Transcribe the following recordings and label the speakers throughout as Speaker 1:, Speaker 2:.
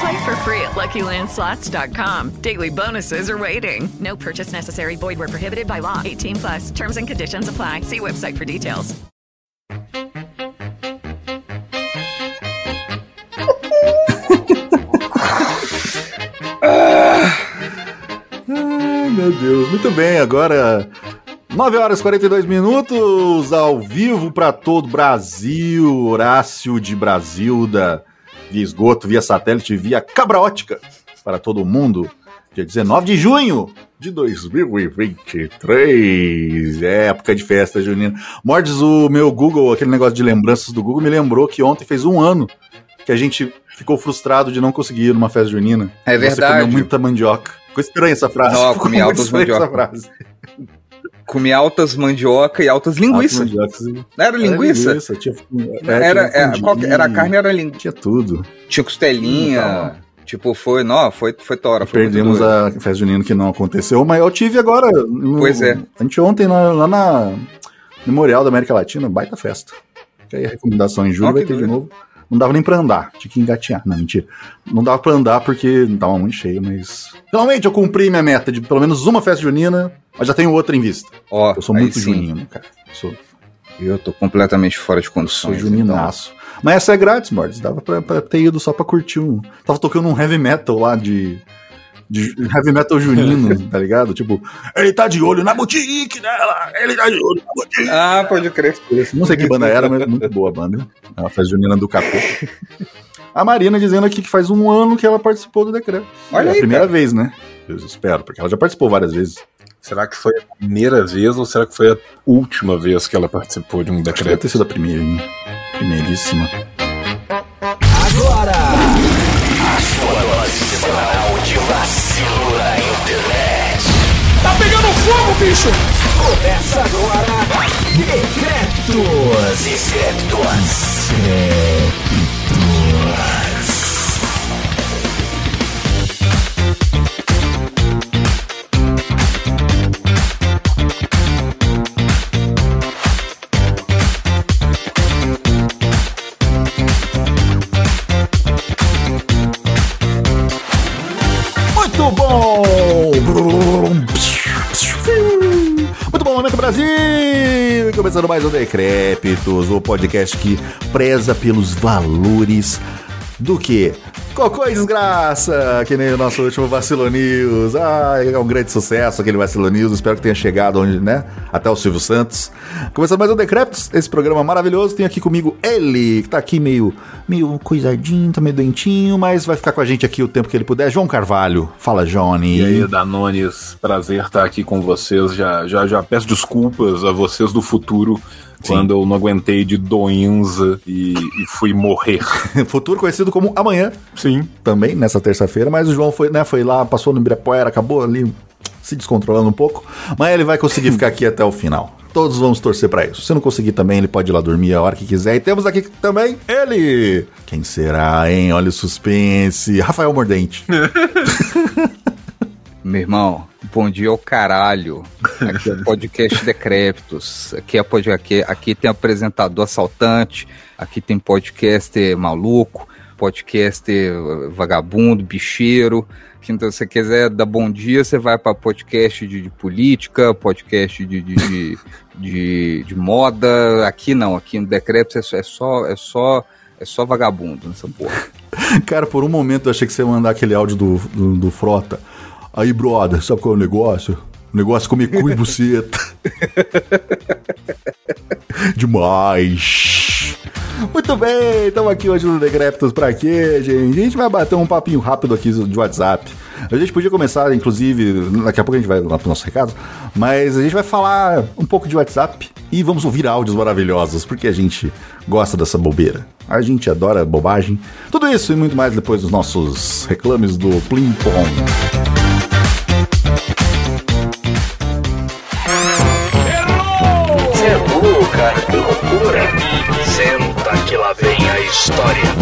Speaker 1: Play for free at LuckyLandSlots.com. Daily bonuses are waiting. No purchase necessary. Void where prohibited by law. 18 plus. Terms and conditions apply. See website for details.
Speaker 2: Ai, meu Deus. Muito bem, agora 9 horas e 42 minutos ao vivo para todo o Brasil. Horácio de Brasilda, via esgoto, via satélite, via cabra ótica para todo mundo. Dia 19 de junho de 2023. É época de festa junina. Mordes, o meu Google, aquele negócio de lembranças do Google, me lembrou que ontem fez um ano que a gente ficou frustrado de não conseguir ir numa festa junina.
Speaker 3: É
Speaker 2: Você
Speaker 3: verdade.
Speaker 2: comeu muita mandioca. Ficou estranha essa frase.
Speaker 3: Não, comi altas
Speaker 2: estranha essa
Speaker 3: mandioca.
Speaker 2: frase.
Speaker 3: Comi altas mandioca e altas linguiça.
Speaker 2: Altas
Speaker 3: era linguiça?
Speaker 2: Era, linguiça, tinha,
Speaker 3: Era,
Speaker 2: tinha
Speaker 3: é,
Speaker 2: fundinho,
Speaker 3: qual que- era a carne, era linguiça.
Speaker 2: Tinha tudo.
Speaker 3: Tinha costelinha. Tipo, foi, não, foi, foi tora. Foi
Speaker 2: Perdemos a festa junina que não aconteceu, mas eu tive agora. no-
Speaker 3: Pois é.
Speaker 2: Anteontem, lá, lá na Memorial da América Latina, baita festa. Fica aí a recomendação em julho, vai ter de novo. Não dava nem pra andar, tinha que engatear. Não, mentira. Não dava pra andar porque tava muito cheio, mas. Finalmente eu cumpri minha meta de pelo menos uma festa junina, mas já tenho outra em vista.
Speaker 3: Ó,
Speaker 2: Eu sou muito
Speaker 3: sim.
Speaker 2: junino, cara. Eu sou,
Speaker 3: Eu tô completamente fora de
Speaker 2: sou
Speaker 3: condições.
Speaker 2: juninaço. Mas essa é grátis, Mordes. Dava pra, pra ter ido só pra curtir um. Tava tocando um heavy metal lá de. De heavy metal junino, tá ligado? Tipo, ele tá de olho na boutique dela, ele tá de olho na boutique.
Speaker 3: Ah, pode crer.
Speaker 2: Não sei que banda era, mas muito boa a banda. É uma festa junina do capô. A Marina dizendo aqui que faz um ano que ela participou do decreto.
Speaker 3: Olha
Speaker 2: é a
Speaker 3: aí,
Speaker 2: primeira
Speaker 3: cara.
Speaker 2: vez, né? Eu espero, porque ela já participou várias vezes.
Speaker 4: Será que foi a primeira vez ou será que foi a última vez que ela participou de um
Speaker 2: Acho que deve
Speaker 4: decreto?
Speaker 2: ter sido a primeira, hein? Primeiríssima. Muito Brasil! Começando mais um Decrépitos, o podcast que preza pelos valores do que? Cocô e desgraça, que nem o nosso último Vacilo News. Ah, é um grande sucesso aquele Vacilo News. Espero que tenha chegado onde, né? Até o Silvio Santos. Começando mais um Decrépitos, esse programa maravilhoso. Tenho aqui comigo ele, que tá aqui meio, meio coisadinho, tá meio doentinho, mas vai ficar com a gente aqui o tempo que ele puder. João Carvalho. Fala, Johnny.
Speaker 4: E aí, Danones, prazer estar aqui com vocês. Já, já, já peço desculpas a vocês do futuro quando eu não aguentei de doença e, e fui morrer.
Speaker 2: Futuro conhecido como amanhã,
Speaker 4: Sim.
Speaker 2: também, nessa terça-feira, mas o João foi, né, foi lá, passou no Ibirapuera, acabou ali se descontrolando um pouco, mas ele vai conseguir ficar aqui até o final. Todos vamos torcer pra isso. Se não conseguir também, ele pode ir lá dormir a hora que quiser. E temos aqui também ele. Quem será, hein? Olha o suspense. Rafael Mordente.
Speaker 3: Meu irmão, bom dia ao caralho. Aqui é o podcast Decrépitos. Aqui, é pod... aqui, aqui tem apresentador assaltante, aqui tem podcaster maluco, podcaster vagabundo, bicheiro. Então, se você quiser dar bom dia, você vai para podcast de, de política, podcast de, de, de, de, moda. Aqui não, aqui no Decrépitos é só, é só, é só, é só vagabundo nessa porra.
Speaker 2: Cara, por um momento eu achei que você ia mandar aquele áudio do, do, do Frota. Aí, brother, sabe qual é o negócio? O negócio é comer cu e buceta. Demais. Muito bem, estamos aqui hoje no Decreptos pra quê, gente? A gente vai bater um papinho rápido aqui de WhatsApp. A gente podia começar, inclusive, daqui a pouco a gente vai lá pro nosso recado, mas a gente vai falar um pouco de WhatsApp e vamos ouvir áudios maravilhosos, porque a gente gosta dessa bobeira. A gente adora bobagem. Tudo isso e muito mais depois dos nossos reclames do Plim Pom.
Speaker 5: Cara, que loucura. Senta que lá vem a história.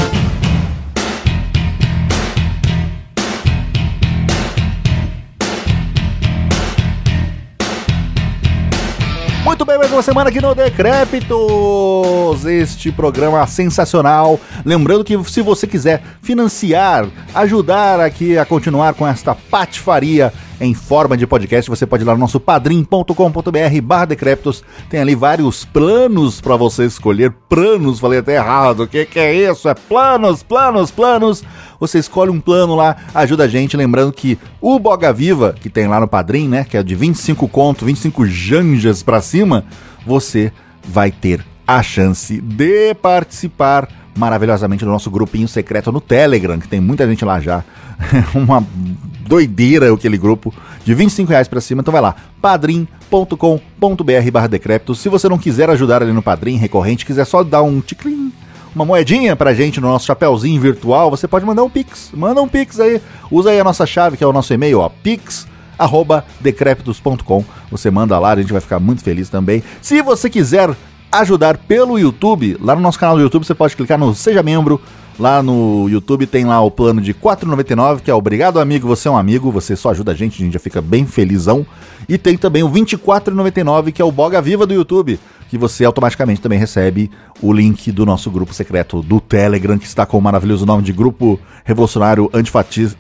Speaker 2: Muito bem, mais uma semana aqui no Decrépitos, este programa sensacional. Lembrando que se você quiser financiar, ajudar aqui a continuar com esta patifaria em forma de podcast, você pode ir lá no nosso padrim.com.br barra Decrépitos. Tem ali vários planos para você escolher. Planos, falei até errado. O que, que é isso? É planos, planos, planos. Você escolhe um plano lá, ajuda a gente. Lembrando que o Boga Viva, que tem lá no Padrim, né? Que é de 25 conto, 25 janjas pra cima, você vai ter a chance de participar maravilhosamente do nosso grupinho secreto no Telegram, que tem muita gente lá já. Uma doideira aquele grupo de 25 reais pra cima. Então vai lá, padrim.com.br barra decrépito. Se você não quiser ajudar ali no Padrim recorrente, quiser só dar um ticlin, uma moedinha pra gente no nosso chapéuzinho virtual, você pode mandar um pix. Manda um pix aí. Usa aí a nossa chave, que é o nosso e-mail, ó, pix arroba. Você manda lá, a gente vai ficar muito feliz também. Se você quiser ajudar pelo YouTube, lá no nosso canal do YouTube você pode clicar no Seja Membro. Lá no YouTube tem lá o plano de R$ 4,99, que é Obrigado Amigo, você é um amigo, você só ajuda a gente, a gente já fica bem felizão. E tem também o R$ 24,99, que é o Boga Viva do YouTube, que você automaticamente também recebe o link do nosso grupo secreto do Telegram, que está com o maravilhoso nome de Grupo Revolucionário Antifatista,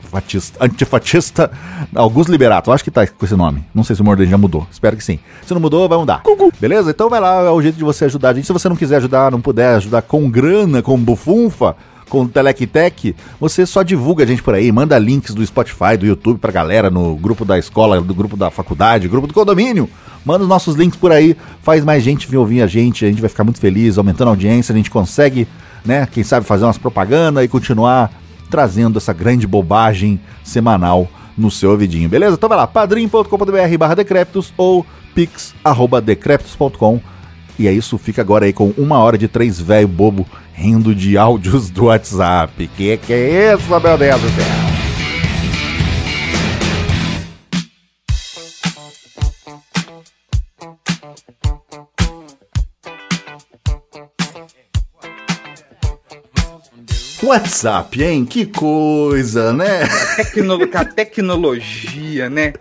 Speaker 2: Antifatista Augusto Liberato. Acho que tá com esse nome. Não sei se o Morden já mudou. Espero que sim. Se não mudou, vai mudar. Beleza? Então vai lá, é o jeito de você ajudar a gente. Se você não quiser ajudar, não puder ajudar com grana, com bufunfa, com Telectec, você só divulga a gente por aí, manda links do Spotify, do YouTube pra galera, no grupo da escola, do grupo da faculdade, grupo do condomínio. Manda os nossos links por aí, faz mais gente vir ouvir a gente, a gente vai ficar muito feliz, aumentando a audiência, a gente consegue, né, quem sabe fazer umas propaganda e continuar trazendo essa grande bobagem semanal no seu ouvidinho, beleza? Então vai lá, padrim.com.br barra decréptos ou pix.decréptos.com e é isso, fica agora aí com uma hora de três velho bobo rindo de áudios do WhatsApp. Que que é isso, meu Deus do céu? WhatsApp, hein? Que coisa, né?
Speaker 3: Tecno a tecnologia, né?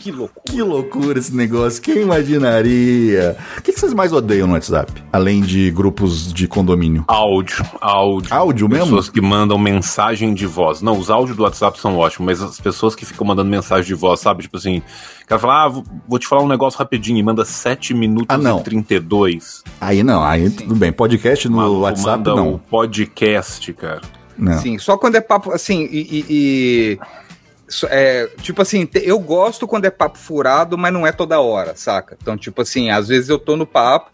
Speaker 3: Que loucura.
Speaker 2: Que loucura esse negócio. Quem imaginaria? O que, que vocês mais odeiam no WhatsApp? Além de grupos de condomínio?
Speaker 4: Áudio, áudio.
Speaker 2: Áudio mesmo?
Speaker 4: Pessoas que mandam mensagem de voz. Não, os áudios do WhatsApp são ótimos, mas as pessoas que ficam mandando mensagem de voz, sabe? Tipo assim, o cara fala, ah, vou- te falar um negócio rapidinho e manda 7 minutos
Speaker 2: Ah, não.
Speaker 4: e 32.
Speaker 2: Aí não, aí tudo bem. Podcast no
Speaker 4: Maluco
Speaker 2: WhatsApp
Speaker 4: manda
Speaker 2: não.
Speaker 4: um podcast, cara.
Speaker 2: Não.
Speaker 3: Sim, só quando é papo, assim, e... e- e- é, tipo assim, eu gosto quando é papo furado, mas não é toda hora, saca? Então, tipo assim, às vezes eu tô no papo,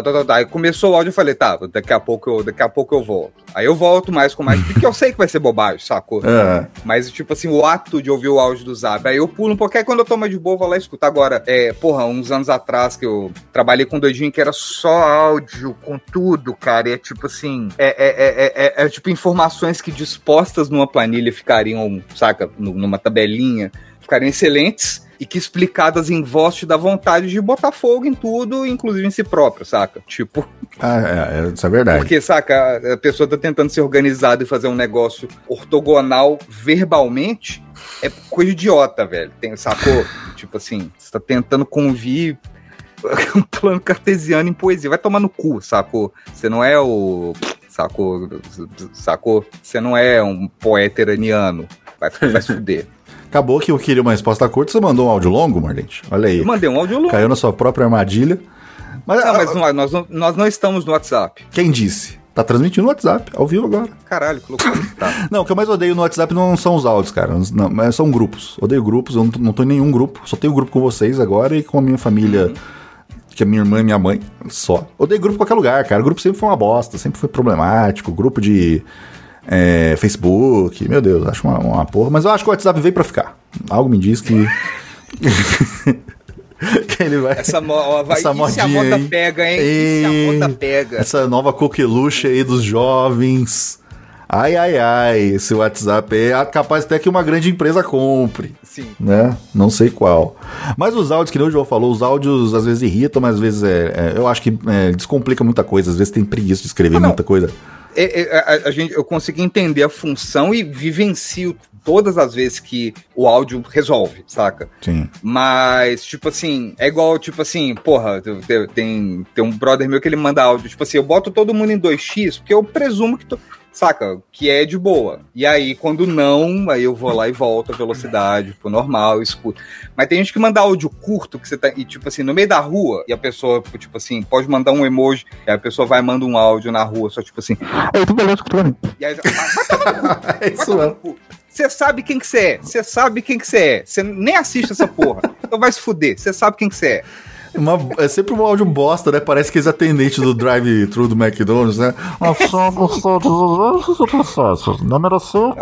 Speaker 3: tá, tá, tá, tá. Aí começou o áudio, eu falei, tá, daqui a pouco eu, daqui a pouco eu volto. Aí eu volto mais com mais, porque eu sei que vai ser bobagem, sacou?
Speaker 2: É.
Speaker 3: Mas, tipo assim, o ato de ouvir o áudio do Zap. Aí eu pulo um pouquinho, aí quando eu mais de boa, eu vou lá escutar. Agora, é, porra, uns anos atrás que eu trabalhei com um doidinho que era só áudio, com tudo, cara. E é tipo assim, é, é, é, é, é, é tipo informações que dispostas numa planilha ficariam, saca, nu- numa tabelinha, ficariam excelentes. E que explicadas em voz te dá vontade de botar fogo em tudo, inclusive em si próprio, saca? Tipo,
Speaker 2: Ah, é, é, isso é verdade.
Speaker 3: porque, saca, a pessoa tá tentando ser organizada e fazer um negócio ortogonal verbalmente, é coisa idiota, velho. Tem, sacou? tipo assim, você tá tentando convir um plano cartesiano em poesia. Vai tomar no cu, sacou? Você não é o. Sacou? Sacou? Você não é um poeta iraniano. Vai, vai se fuder.
Speaker 2: Acabou que eu queria uma resposta curta, você mandou um áudio longo, Mordente? Olha aí.
Speaker 3: Eu mandei um áudio longo.
Speaker 2: Caiu na sua própria armadilha. Mas,
Speaker 3: Não,
Speaker 2: ah,
Speaker 3: mas não- nós, não, nós não estamos no WhatsApp.
Speaker 2: quem disse? Tá transmitindo no WhatsApp, ao vivo agora.
Speaker 3: Caralho, loucura. Tá.
Speaker 2: Não, o que eu mais odeio no WhatsApp não são os áudios, cara. Não, mas são grupos. Odeio grupos, eu não tô, não tô em nenhum grupo. Só tenho grupo com vocês agora e com a minha família. que é minha irmã e minha mãe, só. Odeio grupo em qualquer lugar, cara. O grupo sempre foi uma bosta, sempre foi problemático. Grupo de é, Facebook, meu Deus, acho uma, uma porra. Mas eu acho que o WhatsApp veio pra ficar. Algo me diz que. que ele vai.
Speaker 3: Essa, mo ó, vai,
Speaker 2: essa
Speaker 3: a
Speaker 2: modinha
Speaker 3: moda pega, hein? E a moda pega?
Speaker 2: Essa nova coqueluche aí dos jovens. Ai, ai, ai, esse WhatsApp é capaz até que uma grande empresa compre.
Speaker 3: Sim.
Speaker 2: Né? Não sei qual. Mas os áudios, que nem o João falou, os áudios às vezes irritam, mas às vezes é, é- eu acho que é, descomplica muita coisa. Às vezes tem preguiça de escrever
Speaker 3: Ah,
Speaker 2: muita coisa.
Speaker 3: É, é, a, a gente, eu consegui entender a função e vivencio todas as vezes que o áudio resolve, saca?
Speaker 2: Sim.
Speaker 3: Mas, tipo assim, é igual, tipo assim, porra, tem, tem um brother meu que ele manda áudio, tipo assim, eu boto todo mundo em 2x, porque eu presumo que, tu, saca, que é de boa. E aí, quando não, aí eu vou lá e volto a velocidade pro normal, eu escuto. Mas tem gente que manda áudio curto, que você tá, e tipo assim, no meio da rua, e a pessoa, tipo assim, pode mandar um emoji, e a pessoa vai e manda um áudio na rua, só tipo assim,
Speaker 2: Aí, tudo beleza, tudo bem.
Speaker 3: e aí, vai
Speaker 2: É isso mesmo.
Speaker 3: você sabe quem que você é. Você sabe quem que você é. Você nem assiste essa porra. Então vai se fuder. Você sabe quem que você é.
Speaker 2: Uma- é sempre um áudio bosta, né? Parece aqueles atendentes do drive-thru do McDonald's, né? Número 5.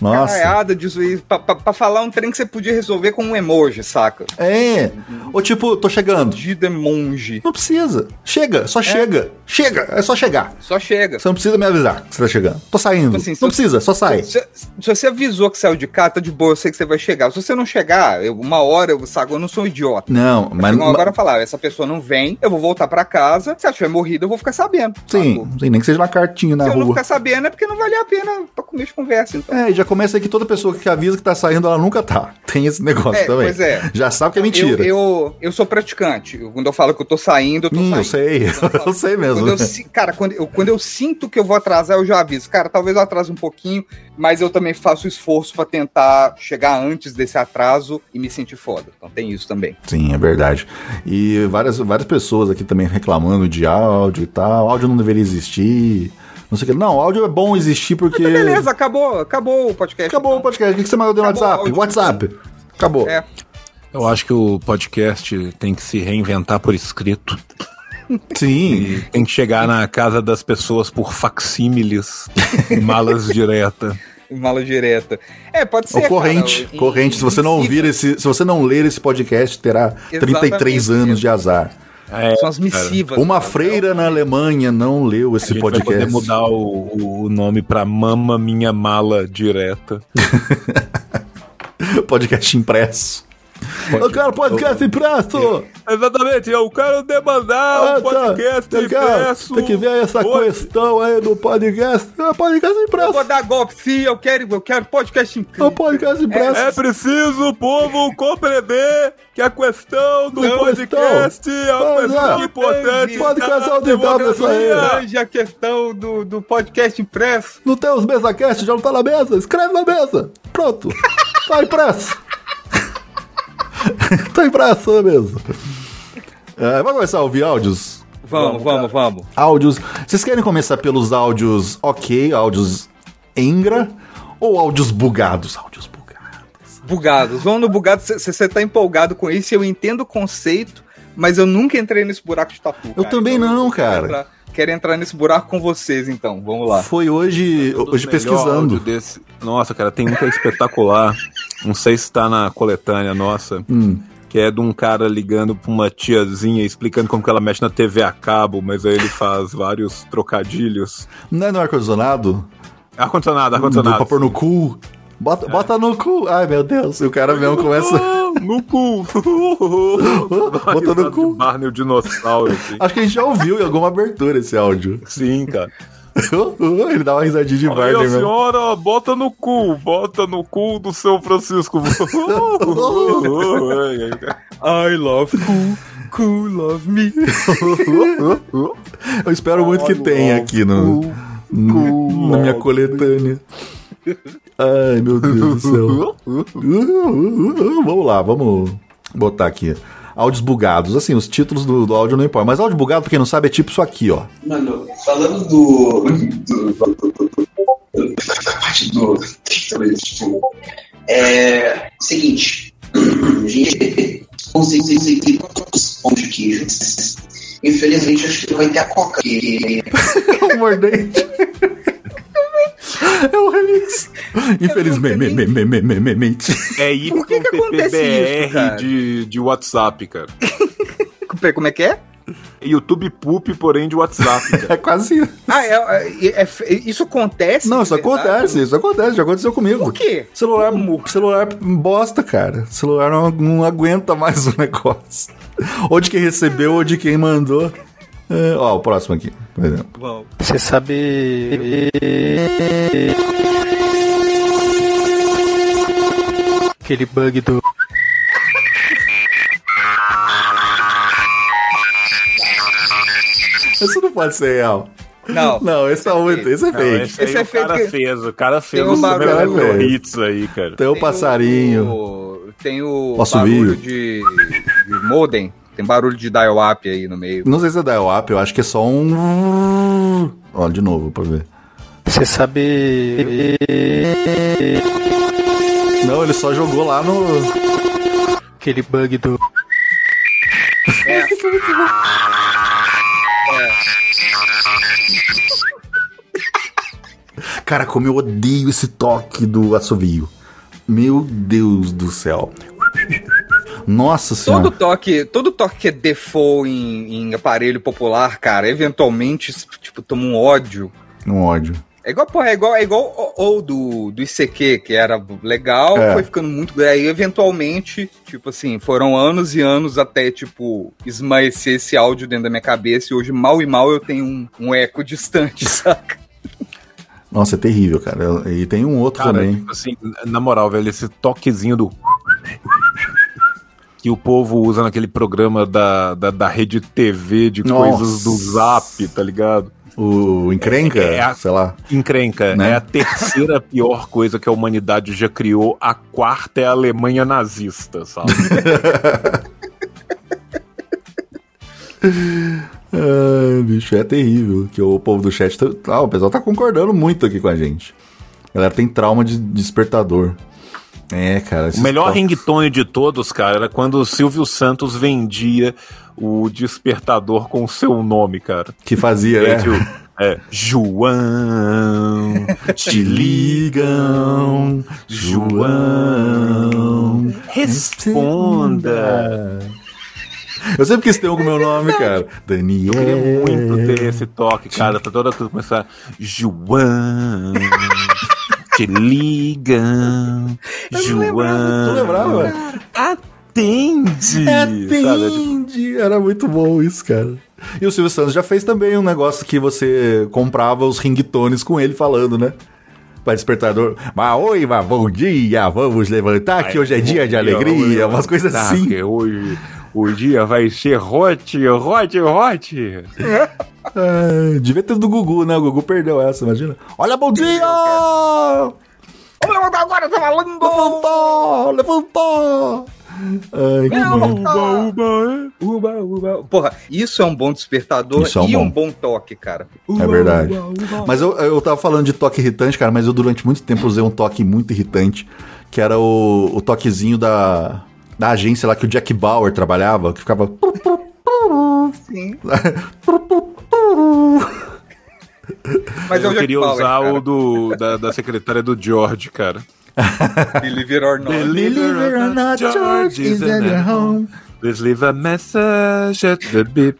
Speaker 2: Nossa.
Speaker 3: Caralhada disso aí. Pra, pra- pra falar um trem que você podia resolver com um emoji, saca?
Speaker 2: É. Ou tipo, tô chegando.
Speaker 3: De demonge.
Speaker 2: Não precisa. Chega, só chega. Chega, é só chegar.
Speaker 3: Só chega.
Speaker 2: Você não precisa me avisar que você tá chegando. Tô saindo.
Speaker 3: Tipo assim, se
Speaker 2: não
Speaker 3: você-
Speaker 2: precisa, só sai.
Speaker 3: Se, se você avisou que saiu de casa, tá de boa, eu sei que você vai chegar. Se você não chegar, eu- uma hora, eu, saco, eu não sou um idiota.
Speaker 2: Não, mas.
Speaker 3: Mas agora falar, essa pessoa não vem, eu vou voltar pra casa. Se ela tiver morrido, eu vou ficar sabendo.
Speaker 2: Sim, sim, nem que seja na cartinha na
Speaker 3: Se eu não
Speaker 2: rua.
Speaker 3: ficar sabendo, é porque não vale a pena pra comer de conversa, então.
Speaker 2: É, e já começa aí que toda pessoa que avisa que tá saindo, ela nunca tá. Tem esse negócio
Speaker 3: É,
Speaker 2: também.
Speaker 3: pois é.
Speaker 2: Já sabe que é mentira.
Speaker 3: Eu, eu, eu sou praticante. Eu- quando eu falo que eu tô saindo, eu tô
Speaker 2: Hum,
Speaker 3: saindo.
Speaker 2: eu sei, eu sei mesmo.
Speaker 3: Quando eu, cara, quando eu, quando eu sinto que eu vou atrasar, eu já aviso. Cara, talvez eu atrase um pouquinho, mas eu também faço esforço pra tentar chegar antes desse atraso e me sentir foda. Então tem isso também.
Speaker 2: Sim, é verdade. E várias, várias pessoas aqui também reclamando de áudio e tal. Áudio não deveria existir. Não sei o que. Não, áudio é bom existir porque.
Speaker 3: Beleza, acabou, acabou o podcast.
Speaker 2: Acabou o podcast. O que que você mandou no WhatsApp?
Speaker 3: áudio.
Speaker 2: WhatsApp. Acabou.
Speaker 3: É.
Speaker 4: Eu acho que o podcast tem que se reinventar por escrito.
Speaker 2: Sim.
Speaker 4: E tem que chegar na casa das pessoas por facsímiles malas direta.
Speaker 3: Mala direta. É, pode ser.
Speaker 2: Ou corrente,
Speaker 3: cara,
Speaker 2: corrente. Se você não ouvir esse, se você não ler esse podcast, terá 33
Speaker 3: Exatamente.
Speaker 2: anos de azar.
Speaker 4: É,
Speaker 3: São as missivas.
Speaker 2: Uma
Speaker 3: cara.
Speaker 2: freira na Alemanha não leu
Speaker 4: a
Speaker 2: esse
Speaker 4: gente vai
Speaker 2: podcast.
Speaker 4: poder mudar o, o nome pra Mama Minha Mala Direta.
Speaker 2: podcast impresso. Eu quero podcast impresso!
Speaker 4: Exatamente, eu quero demandar
Speaker 2: Ah,
Speaker 4: um podcast
Speaker 2: tá. Eu quero-
Speaker 4: impresso.
Speaker 2: Tem que ver essa
Speaker 4: Hoje.
Speaker 2: questão aí do podcast. É podcast
Speaker 3: Eu
Speaker 2: impresso.
Speaker 3: vou dar golpe, sim, eu quero, eu quero podcast
Speaker 2: É
Speaker 3: incrível.
Speaker 2: um podcast impresso.
Speaker 4: É preciso o povo compreender que a questão do
Speaker 2: Não,
Speaker 4: podcast é uma questão
Speaker 2: é.
Speaker 4: importante.
Speaker 2: Podcast auditável isso aí.
Speaker 3: a questão do, do podcast impresso.
Speaker 2: Não tem os mesa cast, já não tá na mesa? Escreve na mesa. Pronto. Tá impresso. tá impresso na mesa. É, vai começar a ouvir áudios?
Speaker 3: Vamos, vamos, vamos.
Speaker 2: Áudios. Vocês querem começar pelos áudios ok, áudios Engra ou áudios bugados? Áudios bugados.
Speaker 3: Bugados. Vamos no bugado. Você tá empolgado com isso, eu entendo o conceito, mas eu nunca entrei nesse buraco de tatu.
Speaker 2: Eu
Speaker 3: cara.
Speaker 2: também
Speaker 3: Então,
Speaker 2: não, cara.
Speaker 3: entrar- Quero entrar nesse buraco com vocês, então. Vamos lá.
Speaker 2: Foi hoje,
Speaker 4: Um dos
Speaker 2: hoje
Speaker 4: melhor
Speaker 2: pesquisando.
Speaker 4: áudio Desse... Nossa, cara, tem um que é espetacular. Não sei se tá na coletânea nossa.
Speaker 2: Hum.
Speaker 4: Que é de um cara ligando pra uma tiazinha explicando como que ela mexe na TV a cabo, mas aí ele faz vários trocadilhos.
Speaker 2: Não é no ar-condicionado?
Speaker 4: Ar-condicionado,
Speaker 2: Do-
Speaker 4: ar-condicionado.
Speaker 2: Pra pôr no cu? Bota, bota no cu. Ai, meu Deus. E o cara mesmo começa.
Speaker 4: No cu.
Speaker 2: Bota no cu.
Speaker 4: Barney o dinossauro, assim.
Speaker 2: Acho que a gente já ouviu em alguma abertura esse áudio.
Speaker 4: Sim, cara.
Speaker 2: Ele dá uma risadinha de
Speaker 4: Aí
Speaker 2: Barney
Speaker 4: a
Speaker 2: mesmo.
Speaker 4: senhora bota no cu, bota no cu do seu Francisco.
Speaker 3: I love cool, cool, love me.
Speaker 2: Eu espero muito que tenha aqui no, no- na minha coletânea. Ai, meu Deus do céu. Vamos lá, vamos botar aqui. Áudios bugados. Assim, os títulos do, do áudio não importam. Mas áudio bugado, pra quem não sabe, é tipo isso aqui, ó.
Speaker 6: Mano, falando do. do, da parte do. Tipo. É. Seguinte. Gente, 11 e quantos pão de queijo. Infelizmente, acho que vai ter a coca.
Speaker 2: O mordente. É o remix. Infelizmente.
Speaker 4: É ir
Speaker 3: Por que que acontece isso, cara?
Speaker 4: de, de WhatsApp, cara.
Speaker 3: Como é que é?
Speaker 4: YouTube Poop, porém de WhatsApp, cara.
Speaker 2: É quase isso.
Speaker 3: Ah, é, é- é- isso acontece?
Speaker 2: Não, isso
Speaker 3: verdade?
Speaker 2: acontece, isso acontece, já aconteceu comigo.
Speaker 3: Por quê?
Speaker 2: Celular, celular bosta, cara. Celular não, não aguenta mais o negócio. Ou de quem recebeu, ou de quem mandou. É, ó, o próximo aqui, por exemplo.
Speaker 7: Você sabe. Aquele bug do.
Speaker 2: Isso não pode ser real.
Speaker 3: Não.
Speaker 2: Não, esse é muito, esse é
Speaker 4: Não,
Speaker 2: fake.
Speaker 4: esse aí
Speaker 3: Esse é
Speaker 4: o cara
Speaker 3: feito que-
Speaker 4: fez, o cara fez
Speaker 3: um
Speaker 4: os
Speaker 2: Cara, fez.
Speaker 4: hits aí, cara.
Speaker 2: Tem o
Speaker 3: tem
Speaker 2: passarinho.
Speaker 3: o- tem o
Speaker 2: Nosso
Speaker 3: barulho de, de modem. Tem barulho de dial-up aí no meio.
Speaker 2: Não sei se é dial-up, eu acho que é só um. Ó, de novo, pra ver.
Speaker 7: Você sabe.
Speaker 2: Não, ele só jogou lá no.
Speaker 7: Aquele bug do.
Speaker 2: Cara, como eu odeio esse toque do assovio. Meu Deus do céu. Nossa senhora.
Speaker 3: Todo toque, todo toque que é default em, em aparelho popular, cara, eventualmente, tipo, toma um ódio.
Speaker 2: Um ódio.
Speaker 3: É igual, porra, é igual, é igual o, o do, do ICQ, que era legal,
Speaker 2: É.
Speaker 3: foi ficando muito. Aí, eventualmente, tipo assim, foram anos e anos até, tipo, esmaecer esse áudio dentro da minha cabeça. E hoje, mal e mal, eu tenho um, um eco distante, saca?
Speaker 2: Nossa, é terrível, cara. E tem um outro
Speaker 4: Cara,
Speaker 2: também.
Speaker 4: tipo assim, na moral, velho, esse toquezinho do. Que o povo usa naquele programa da, da, da rede TV de
Speaker 2: Nossa.
Speaker 4: coisas do Zap, tá ligado?
Speaker 2: O encrenca,
Speaker 4: É a-
Speaker 2: sei lá.
Speaker 4: Encrenca.
Speaker 2: Né?
Speaker 4: É a terceira pior coisa que a humanidade já criou. A quarta é a Alemanha nazista, sabe?
Speaker 2: Ai, bicho, é terrível. Que o povo do chat. Tá, ah, o pessoal tá concordando muito aqui com a gente. A galera tem trauma de despertador. É, cara.
Speaker 4: O melhor
Speaker 2: toques-
Speaker 4: ringtone de todos, cara, era quando o Silvio Santos vendia o despertador com o seu nome, cara.
Speaker 2: Que fazia,
Speaker 4: É,
Speaker 2: né?
Speaker 4: tipo, é, João, te ligam, João, responda.
Speaker 2: Eu sempre quis ter um com o meu nome, cara. Daniel.
Speaker 4: Eu queria muito ter esse toque, cara. Tá toda coisa começar. João, te ligam, João.
Speaker 2: Tu lembrava?
Speaker 4: Atende! Sabe?
Speaker 2: Atende! Era muito bom isso, cara. E o Silvio Santos já fez também um negócio que você comprava os ringtones com ele falando, né? Para despertador. Mas oi, mas bom dia, vamos levantar que hoje é dia de alegria, umas coisas assim.
Speaker 4: hoje o dia vai ser hot, hot, hot.
Speaker 2: Ah, devia ter do Gugu, né? O Gugu perdeu essa, imagina. Olha, bom dia!
Speaker 3: Vamos levantar agora, tá falando!
Speaker 2: Levantou! Levantou! Ai, que bom.
Speaker 4: uba,
Speaker 3: Uba, uba. Porra, isso é um bom despertador
Speaker 2: Isso é um
Speaker 3: e
Speaker 2: bom.
Speaker 3: um bom toque, cara.
Speaker 2: É verdade. Mas eu, eu tava falando de toque irritante, cara, mas eu durante muito tempo usei um toque muito irritante, que era o, o toquezinho da, da agência lá que o Jack Bauer trabalhava, que ficava.
Speaker 3: Sim. Mas é
Speaker 4: eu
Speaker 3: Jack
Speaker 4: queria
Speaker 3: Bauer,
Speaker 4: usar
Speaker 3: cara.
Speaker 4: o do, da, da secretária do George, cara.
Speaker 3: Believe it or not.
Speaker 2: Believe it or not, George is in your home.
Speaker 4: Please leave a message at the beep.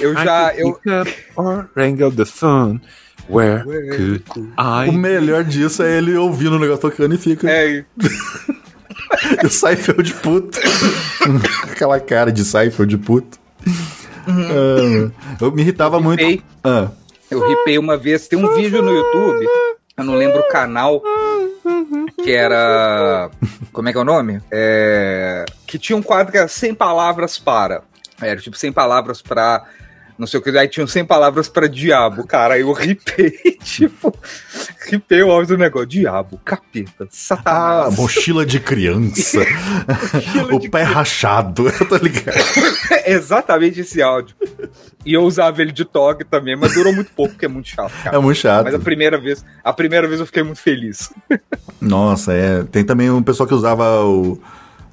Speaker 3: Eu já.
Speaker 4: I
Speaker 3: Eu,
Speaker 4: up or the phone. Where could I?
Speaker 2: O melhor disso é ele ouvindo o negócio tocando e fica.
Speaker 3: é,
Speaker 2: E o Seifeld puto. Aquela cara de Seifeld puto. Ah, eu me irritava muito.
Speaker 3: Ripei.
Speaker 2: Ah,
Speaker 3: eu ripei uma vez. Tem um vídeo no YouTube, eu não lembro o canal, que era. Como é que é o nome? É, que tinha um quadro que era 100 palavras para. Era tipo 100 palavras para. Não sei o que, aí tinham 100 palavras para diabo, cara. Aí eu ripei, tipo, ripei o áudio do negócio. Diabo, capeta,
Speaker 2: ah,
Speaker 3: satanás.
Speaker 2: mochila de criança. o pé rachado, eu tô ligado.
Speaker 3: Exatamente esse áudio. E eu usava ele de toque também, mas durou muito pouco, porque é muito chato, cara.
Speaker 2: É muito chato.
Speaker 3: Mas a primeira vez, a primeira vez eu fiquei muito feliz.
Speaker 2: Nossa, é. Tem também um pessoal que usava o,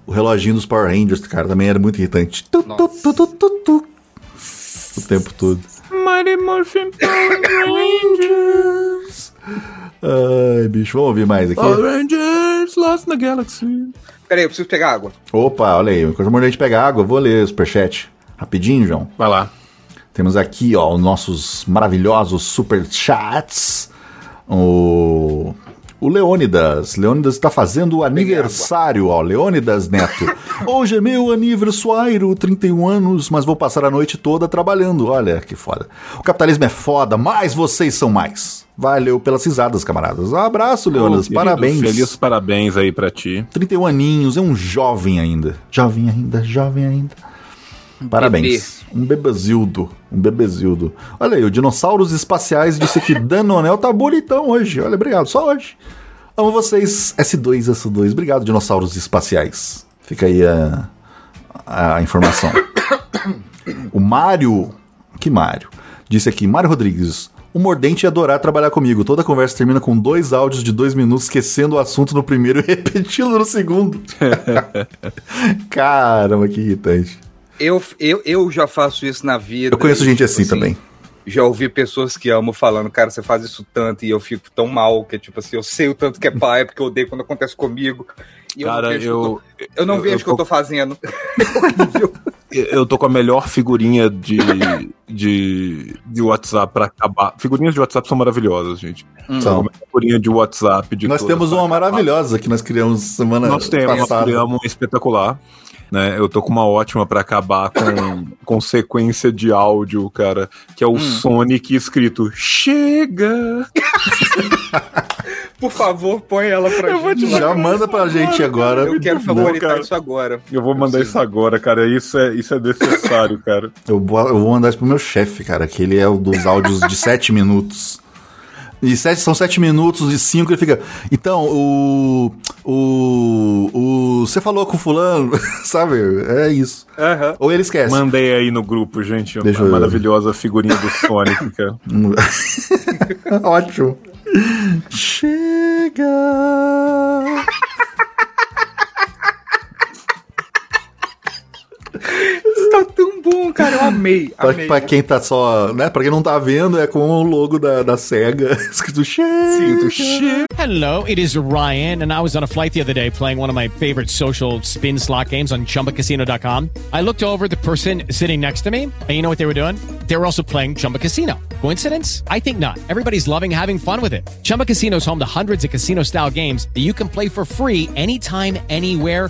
Speaker 2: O reloginho dos Power Rangers, cara, também era muito irritante. Tu, tu, tu, tu, tu, tu. O tempo todo.
Speaker 4: Mighty Morphin Power
Speaker 2: Rangers. Ai, bicho, vamos ouvir mais aqui.
Speaker 4: Power Rangers Lost in the Galaxy.
Speaker 3: Peraí, eu preciso pegar água.
Speaker 2: Opa, olha aí, enquanto a gente pegar água, eu vou ler o superchat rapidinho, João.
Speaker 4: Vai lá.
Speaker 2: Temos aqui, ó, os nossos maravilhosos superchats. O o Leônidas. Leônidas está fazendo aniversário, ó. Leônidas Neto. Hoje é meu aniversário, 31 anos, mas vou passar a noite toda trabalhando. Olha que foda. O capitalismo é foda, mas vocês são mais. Valeu pelas risadas, camaradas. Um abraço, Leônidas.
Speaker 4: Ô, querido,
Speaker 2: parabéns.
Speaker 4: Feliz parabéns aí pra ti.
Speaker 2: 31 aninhos, é um jovem ainda. Jovem ainda, jovem ainda. Parabéns. Um bebezildo. Um bebezildo. Olha aí, o Dinossauros Espaciais disse que Danonel tá bonitão hoje. Olha, obrigado. Só hoje. Amo vocês. S2, S2. Obrigado, Dinossauros Espaciais. Fica aí a, a informação. O Mário. Que Mário? Disse aqui, Mário Rodrigues. O Mordente ia adorar trabalhar comigo. Toda conversa termina com dois áudios de dois minutos, esquecendo o assunto no primeiro e repetindo no segundo. Caramba, que irritante.
Speaker 3: Eu, eu, eu já faço isso na vida.
Speaker 2: Eu conheço gente assim, também.
Speaker 3: Já ouvi pessoas que amo falando, cara, você faz isso tanto e eu fico tão mal, que tipo assim, eu sei o tanto que é pai, porque eu odeio quando acontece comigo. E eu
Speaker 4: Cara,
Speaker 3: não vejo,
Speaker 4: eu-
Speaker 3: que, eu, não vejo
Speaker 4: eu
Speaker 3: o que eu tô fazendo.
Speaker 4: Eu tô com a melhor figurinha de, de, de WhatsApp pra acabar. Figurinhas de WhatsApp são maravilhosas, gente.
Speaker 2: Hum. São.
Speaker 4: figurinha de WhatsApp de
Speaker 2: Nós temos uma maravilhosa que nós criamos semana
Speaker 4: Nós temos, nós
Speaker 2: passada.
Speaker 4: criamos uma espetacular. Né? Eu tô com uma ótima pra acabar com, com sequência de áudio, cara, que é o Sonic escrito Chega!
Speaker 3: Por favor, põe ela pra gente.
Speaker 2: Já manda pra gente agora.
Speaker 3: Eu quero
Speaker 4: bom,
Speaker 3: favoritar
Speaker 4: cara.
Speaker 3: isso agora.
Speaker 4: Eu vou mandar isso agora, cara. Isso é, isso é necessário, cara.
Speaker 2: Eu vou, eu vou mandar isso pro meu chefe, cara, que ele é o dos áudios de 7 minutos. E sete, são 7 minutos e 5 ele fica. Então, o. O. você falou com o fulano, sabe? É isso. Ou ele esquece.
Speaker 4: Mandei aí no grupo, gente.
Speaker 2: Deixa
Speaker 4: a
Speaker 2: eu-
Speaker 4: maravilhosa figurinha do Sonic, cara.
Speaker 2: Ótimo. Chega!
Speaker 3: Cara. Eu amei.
Speaker 2: Pra,
Speaker 3: amei.
Speaker 2: pra quem tá só. né? Pra quem não tá vendo, é com o logo da, da SEGA escrito Chega!
Speaker 8: Hello, it is Ryan, and I was on a flight the other day playing one of my favorite social spin slot games on chumbacasino.com. I looked over the person sitting next to me, and you know what they were doing? They were also playing Chumba Casino. Coincidence? I think not. Everybody's loving having fun with it. Chumba Casino is home to hundreds of casino style games that you can play for free anytime, anywhere,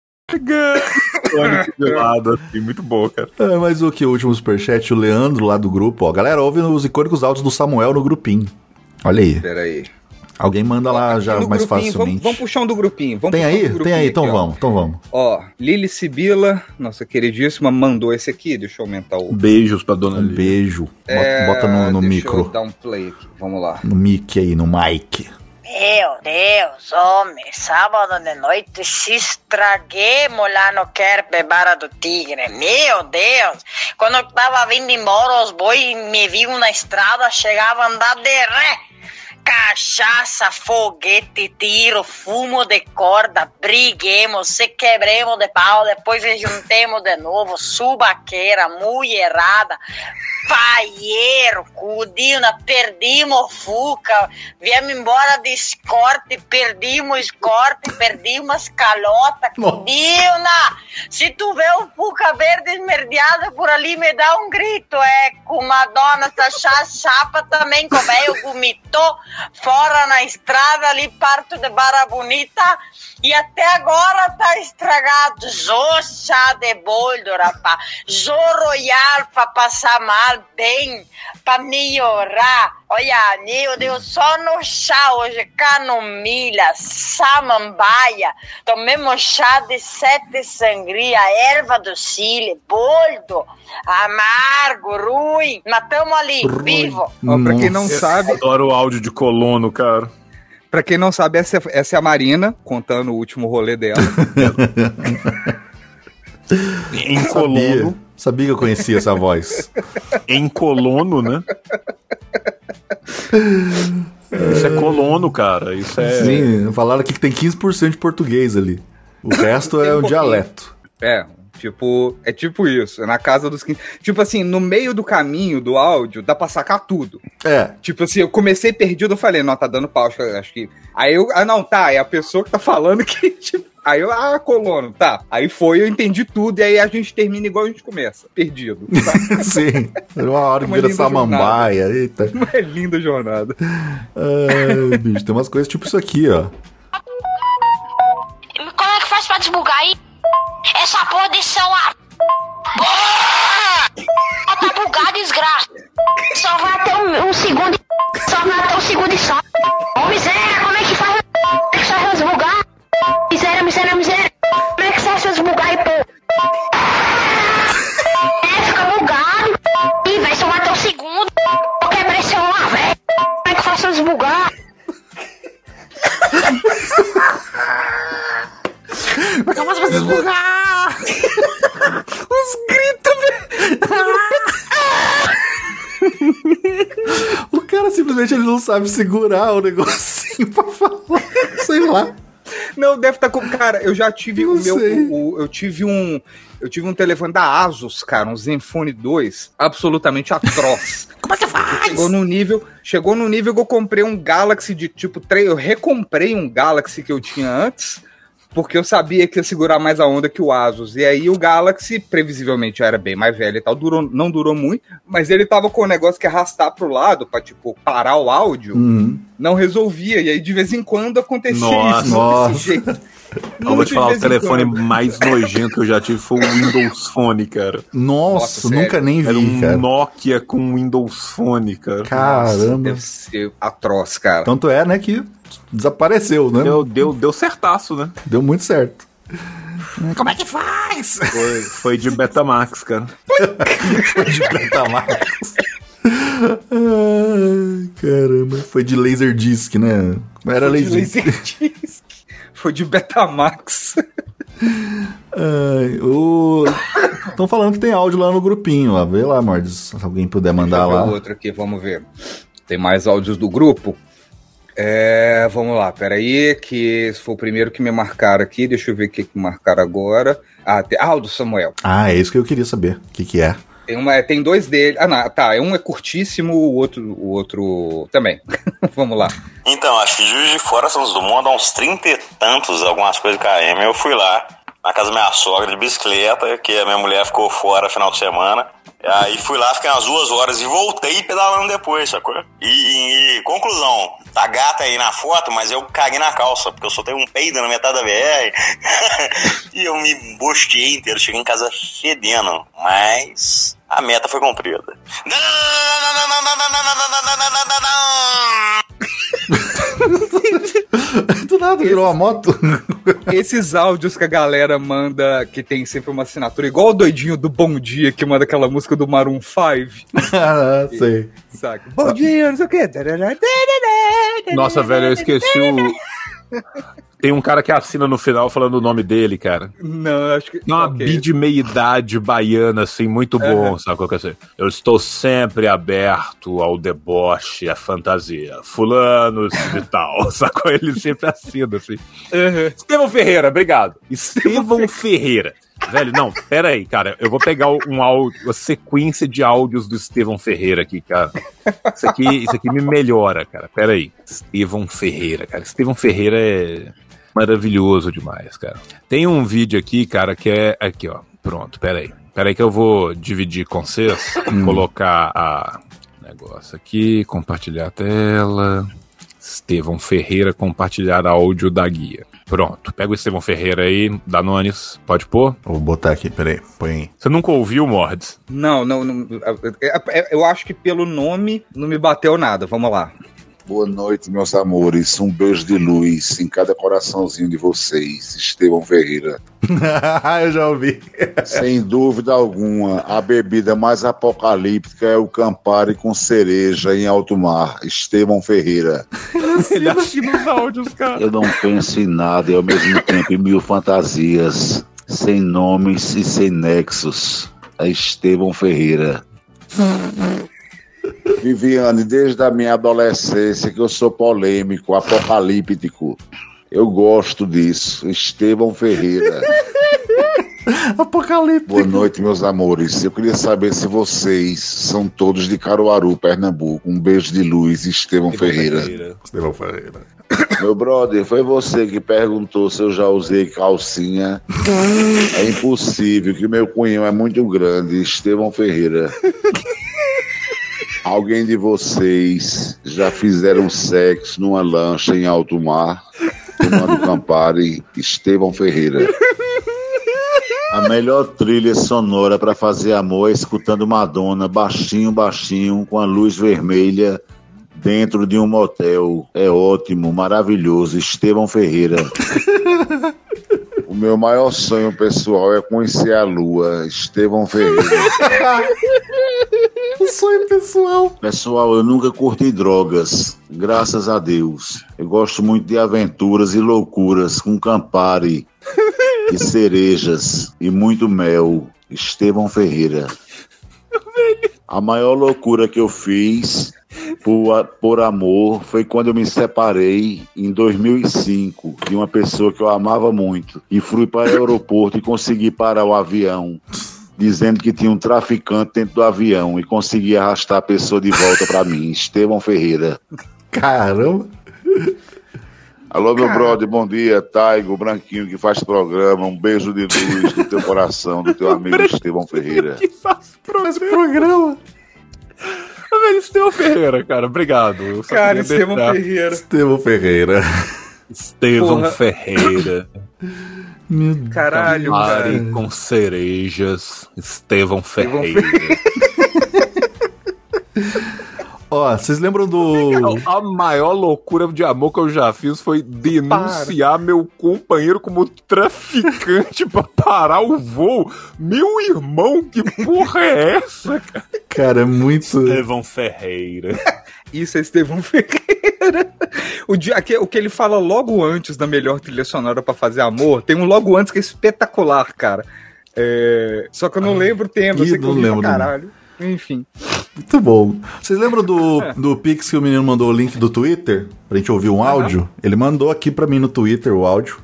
Speaker 4: Sonic de lado, assim, muito boa, cara.
Speaker 2: É, mas o que? O último superchat, o Leandro lá do grupo, ó. Galera, ouve os icônicos áudios do Samuel no grupinho. Olha aí.
Speaker 3: Pera aí.
Speaker 2: Alguém manda lá já mais
Speaker 3: grupinho,
Speaker 2: facilmente.
Speaker 3: Vamos, vamos puxar um do grupinho. Vamos
Speaker 2: Tem
Speaker 3: um
Speaker 2: aí?
Speaker 3: do grupinho
Speaker 2: Tem aí, então vamos, então vamos.
Speaker 3: Ó, Lili Sibila, nossa queridíssima, mandou esse aqui. Deixa eu aumentar o.
Speaker 4: Beijos pra dona
Speaker 2: Um
Speaker 4: Lili.
Speaker 2: beijo. Bota,
Speaker 3: É,
Speaker 2: bota no, no
Speaker 3: deixa
Speaker 2: micro.
Speaker 3: Eu dar um play aqui. Vamos lá.
Speaker 2: No mic aí, no mic.
Speaker 9: Meu Deus, homem, sábado de noite se estraguemos lá no Kerpe Barra do Tigre. Meu Deus, quando eu tava vindo embora, os bois me viam na estrada, chegava a andar de ré. Cachaça, foguete, tiro, fumo de corda, briguemos, se quebremos de pau, depois se juntemos de novo, subaqueira, mulherada, paieiro, cudina, perdimos Fuca, viemos embora de escorte, perdimos escorte, perdimos calota, cudina, se tu vê o Fuca verde esmerdeado por ali, me dá um grito, é, com Madonna, tá chá- chapa também, como é, eu vomitou, fora na estrada ali perto de Barra Bonita e até agora tá estragado. Zô chá de boldo, rapaz. Zô royal pra passar mal bem, pra melhorar. Olha, meu Deus, só no chá hoje, camomila, samambaia, tomemos chá de sete sangria, erva do Chile, boldo, amargo, ruim, mas tamo ali, vivo.
Speaker 3: Ó, pra quem não
Speaker 4: Eu
Speaker 3: sabe,
Speaker 4: Adoro o áudio de colono, cara.
Speaker 3: pra quem não sabe, essa, é- essa é a Marina, contando o último rolê dela.
Speaker 4: Em
Speaker 2: Sabia.
Speaker 4: colono.
Speaker 2: Sabia que eu conhecia essa voz.
Speaker 4: Em colono, né? Isso é colono, cara. Isso é.
Speaker 2: Sim, falaram aqui que tem 15% de português ali. O resto é
Speaker 3: um
Speaker 2: o dialeto.
Speaker 3: É, tipo, é tipo isso, é na casa dos 15. Tipo assim, no meio do caminho do áudio, dá pra sacar tudo.
Speaker 2: É.
Speaker 3: Tipo assim, eu comecei perdido, eu falei, não, tá dando pau, acho que- acho que. Aí eu, ah, não, tá, é a pessoa que tá falando que, tipo. Aí eu, ah, colono, tá. Aí foi, eu entendi tudo, e aí a gente termina igual a gente começa, perdido. Tá?
Speaker 2: Sim. Uma hora que
Speaker 3: Uma
Speaker 2: vira
Speaker 3: linda
Speaker 2: samambaia. Eita.
Speaker 3: Uma linda jornada.
Speaker 2: Ai, bicho, tem umas coisas tipo isso aqui, ó.
Speaker 10: Como é que faz pra desbugar aí? Essa porra desse celular. Ó, tá bugado, desgraça. Só vai até um, um segundo. e- Só vai até um segundo e só. Ô, miséria, como é que faz? É que faz desbugar? Miséria, miséria, miséria. Como é que faz desbugar aí, pô? É, fica bugado. Ih, velho, só vai até um segundo. Eu quebrei esse celular, velho. Como é que faz desbugar?
Speaker 2: Mas como pra desbugar? Os gritos, velho. O cara simplesmente ele não sabe segurar o negocinho pra falar. Sei lá.
Speaker 3: Não, deve estar com. Cara, eu já tive
Speaker 2: Não
Speaker 3: o meu. o- eu tive um. Eu tive um telefone da Asus, cara, um Zenfone 2, absolutamente atroz. Como é que faz? Chegou no nível, chegou no nível que eu comprei um Galaxy de tipo 3, eu recomprei um Galaxy que eu tinha antes, porque eu sabia que ia segurar mais a onda que o Asus. E aí o Galaxy, previsivelmente, já era bem mais velho e tal, durou, não durou muito, mas ele tava com o negócio que arrastar pro lado pra, tipo, parar o áudio,
Speaker 2: Uhum.
Speaker 3: não resolvia. E aí, de vez em quando, acontecia
Speaker 4: Nossa.
Speaker 3: isso.
Speaker 2: Nossa.
Speaker 3: Desse jeito.
Speaker 4: Eu vou
Speaker 3: Muito
Speaker 4: te falar,
Speaker 3: de
Speaker 4: o
Speaker 3: vez em
Speaker 4: telefone
Speaker 3: quando.
Speaker 4: mais nojento que eu já tive foi o Windows Phone, cara.
Speaker 2: Nossa,
Speaker 3: Nossa,
Speaker 2: nunca
Speaker 3: sério?
Speaker 2: nem
Speaker 4: Era
Speaker 2: vi,
Speaker 4: um
Speaker 2: cara.
Speaker 4: Nokia com Windows Phone, cara.
Speaker 2: Caramba.
Speaker 3: Deve ser atroz, cara.
Speaker 2: Tanto é, né, que desapareceu, né?
Speaker 4: Deu, deu, deu certaço, né?
Speaker 2: Deu muito certo.
Speaker 4: Como é que faz? Foi, foi de Betamax, cara.
Speaker 2: Foi de Betamax. Ai, caramba. Foi de Laserdisc, né? Como era
Speaker 3: Foi de
Speaker 2: Laserdisc?
Speaker 3: Laserdisc. Foi de Betamax.
Speaker 2: Estão falando que tem áudio lá no grupinho, ó. Vê lá, Mordes, se alguém puder mandar
Speaker 3: Deixa eu ver
Speaker 2: lá.
Speaker 3: o outro aqui, vamos ver. Tem mais áudios do grupo? É, vamos lá, peraí, que esse foi o primeiro que me marcaram aqui. Deixa eu ver o que que marcaram agora. Ah, tem, ah, o do Samuel.
Speaker 2: Ah, é isso que eu queria saber. O que, que é?
Speaker 3: Tem, uma, tem dois dele. Ah, não, tá. Um é curtíssimo, o outro, o outro também. vamos lá.
Speaker 11: Então, acho que Juiz de Fora, Santos Dumont, dá uns 30 e tantos, algumas coisas de KM. Eu fui lá, na casa da minha sogra, de bicicleta, que a minha mulher ficou fora final de semana. Aí fui lá, fiquei umas duas horas e voltei pedalando depois, sacou? E, e conclusão, tá gata aí na foto, mas eu caguei na calça, porque eu soltei um peido na metade da BR. e eu me bosteei inteiro, cheguei em casa fedendo. Mas a meta foi cumprida.
Speaker 2: Do nada virou uma moto.
Speaker 3: Esses áudios que a galera manda, que tem sempre uma assinatura, igual o doidinho do Bom Dia, que manda aquela música do Maroon 5.
Speaker 2: ah, sei.
Speaker 3: Saca? Bom dia, não sei o quê.
Speaker 4: Nossa, velho, eu esqueci o. Tem um cara que assina no final falando o nome dele, cara.
Speaker 3: Não, eu acho que.
Speaker 4: É uma
Speaker 3: ok.
Speaker 4: bi de meia-idade baiana, assim, muito bom,
Speaker 3: Aham.
Speaker 4: sabe qual que é assim? Eu estou sempre aberto ao deboche, à fantasia. Fulanos de tal, sacou? Ele sempre assina, assim. Estevão Ferreira, obrigado. Estevão Ferreira. Velho, não, pera aí, cara. Eu vou pegar um áudio, uma sequência de áudios do Estevão Ferreira aqui, cara. Isso aqui, isso aqui me melhora, cara. Pera aí. Estevão Ferreira, cara. Estevão Ferreira é maravilhoso demais, cara. Tem um vídeo aqui, cara, que é. Aqui, ó. Pronto, pera aí. Pera aí que eu vou dividir com vocês. Colocar a negócio aqui, compartilhar a tela. Estevão Ferreira compartilhar áudio da guia. Pronto, pega o Estevão Ferreira aí, Danones, pode pôr?
Speaker 2: Vou botar aqui, peraí, põe aí.
Speaker 4: Você nunca ouviu, Mordes?
Speaker 3: Não, não, não. é- é- Eu acho que pelo nome não me bateu nada. Vamos lá.
Speaker 12: Boa noite, meus amores. Um beijo de luz em cada coraçãozinho de vocês. Estevão Ferreira.
Speaker 2: Eu já ouvi.
Speaker 12: Sem dúvida alguma, a bebida mais apocalíptica é o Campari com cereja em alto mar. Estevão Ferreira.
Speaker 4: Ele assina os áudios, cara.
Speaker 12: Eu não penso em nada e ao mesmo tempo em mil fantasias, sem nomes e sem nexos. É Estevão Ferreira. Viviane, desde a minha adolescência que eu sou polêmico, apocalíptico. Eu gosto disso. Estevão Ferreira.
Speaker 2: Apocalíptico.
Speaker 12: Boa noite, meus amores. Eu queria saber se vocês são todos de Caruaru, Pernambuco. Um beijo de luz, Estevão Ferreira.
Speaker 2: Estevão Ferreira.
Speaker 12: Meu brother, foi você que perguntou se eu já usei calcinha. É impossível, que meu cunhão é muito grande. Estevão Ferreira. Alguém de vocês já fizeram sexo numa lancha em alto mar? Tomando Campari, Estevão Ferreira. A melhor trilha sonora para fazer amor é escutando Madonna baixinho, baixinho, com a luz vermelha dentro de um motel. É ótimo, maravilhoso. Estevão Ferreira. O meu maior sonho pessoal é conhecer a lua. Estevão Ferreira.
Speaker 2: Um sonho pessoal.
Speaker 12: Pessoal, eu nunca curti drogas, graças a Deus. Eu gosto muito de aventuras e loucuras com Campari e cerejas e muito mel. Estevão Ferreira. A maior loucura que eu fiz por, por amor foi quando eu me separei em 2005 de uma pessoa que eu amava muito e fui para o aeroporto e consegui parar o avião dizendo que tinha um traficante dentro do avião e consegui arrastar a pessoa de volta para mim, Estevão Ferreira.
Speaker 2: Caramba!
Speaker 12: Alô, meu brother, bom dia. Taigo, Branquinho, que faz programa. Um beijo de luz no teu coração, do teu amigo Estevão Ferreira.
Speaker 4: Que faz programa. Velho, Estevão Ferreira, cara, obrigado. Eu
Speaker 3: Cara, Estevão
Speaker 4: deixar-
Speaker 3: Ferreira.
Speaker 2: Estevão Ferreira.
Speaker 4: Estevão
Speaker 3: Porra.
Speaker 4: Ferreira.
Speaker 2: Meu
Speaker 3: Caralho, cara.
Speaker 4: com cerejas. Estevão Ferreira.
Speaker 2: Ó, vocês lembram do.
Speaker 4: A maior loucura de amor que eu já fiz foi denunciar meu companheiro como traficante pra parar o voo. Meu irmão, que porra é essa, cara?
Speaker 2: Cara, é muito.
Speaker 4: Estevão Ferreira.
Speaker 3: Isso é Estevão Ferreira. O, dia, o que ele fala logo antes da melhor trilha sonora pra fazer amor, tem um logo antes que é espetacular, cara. É, Só que eu não lembro o tema, eu sei que eu
Speaker 2: não
Speaker 3: ouvi pra
Speaker 2: lembro,
Speaker 3: caralho. Enfim.
Speaker 2: Muito bom. Vocês lembram do, do Pix que o menino mandou o link do Twitter? Pra gente ouvir um áudio? Ele mandou aqui pra mim no Twitter o áudio.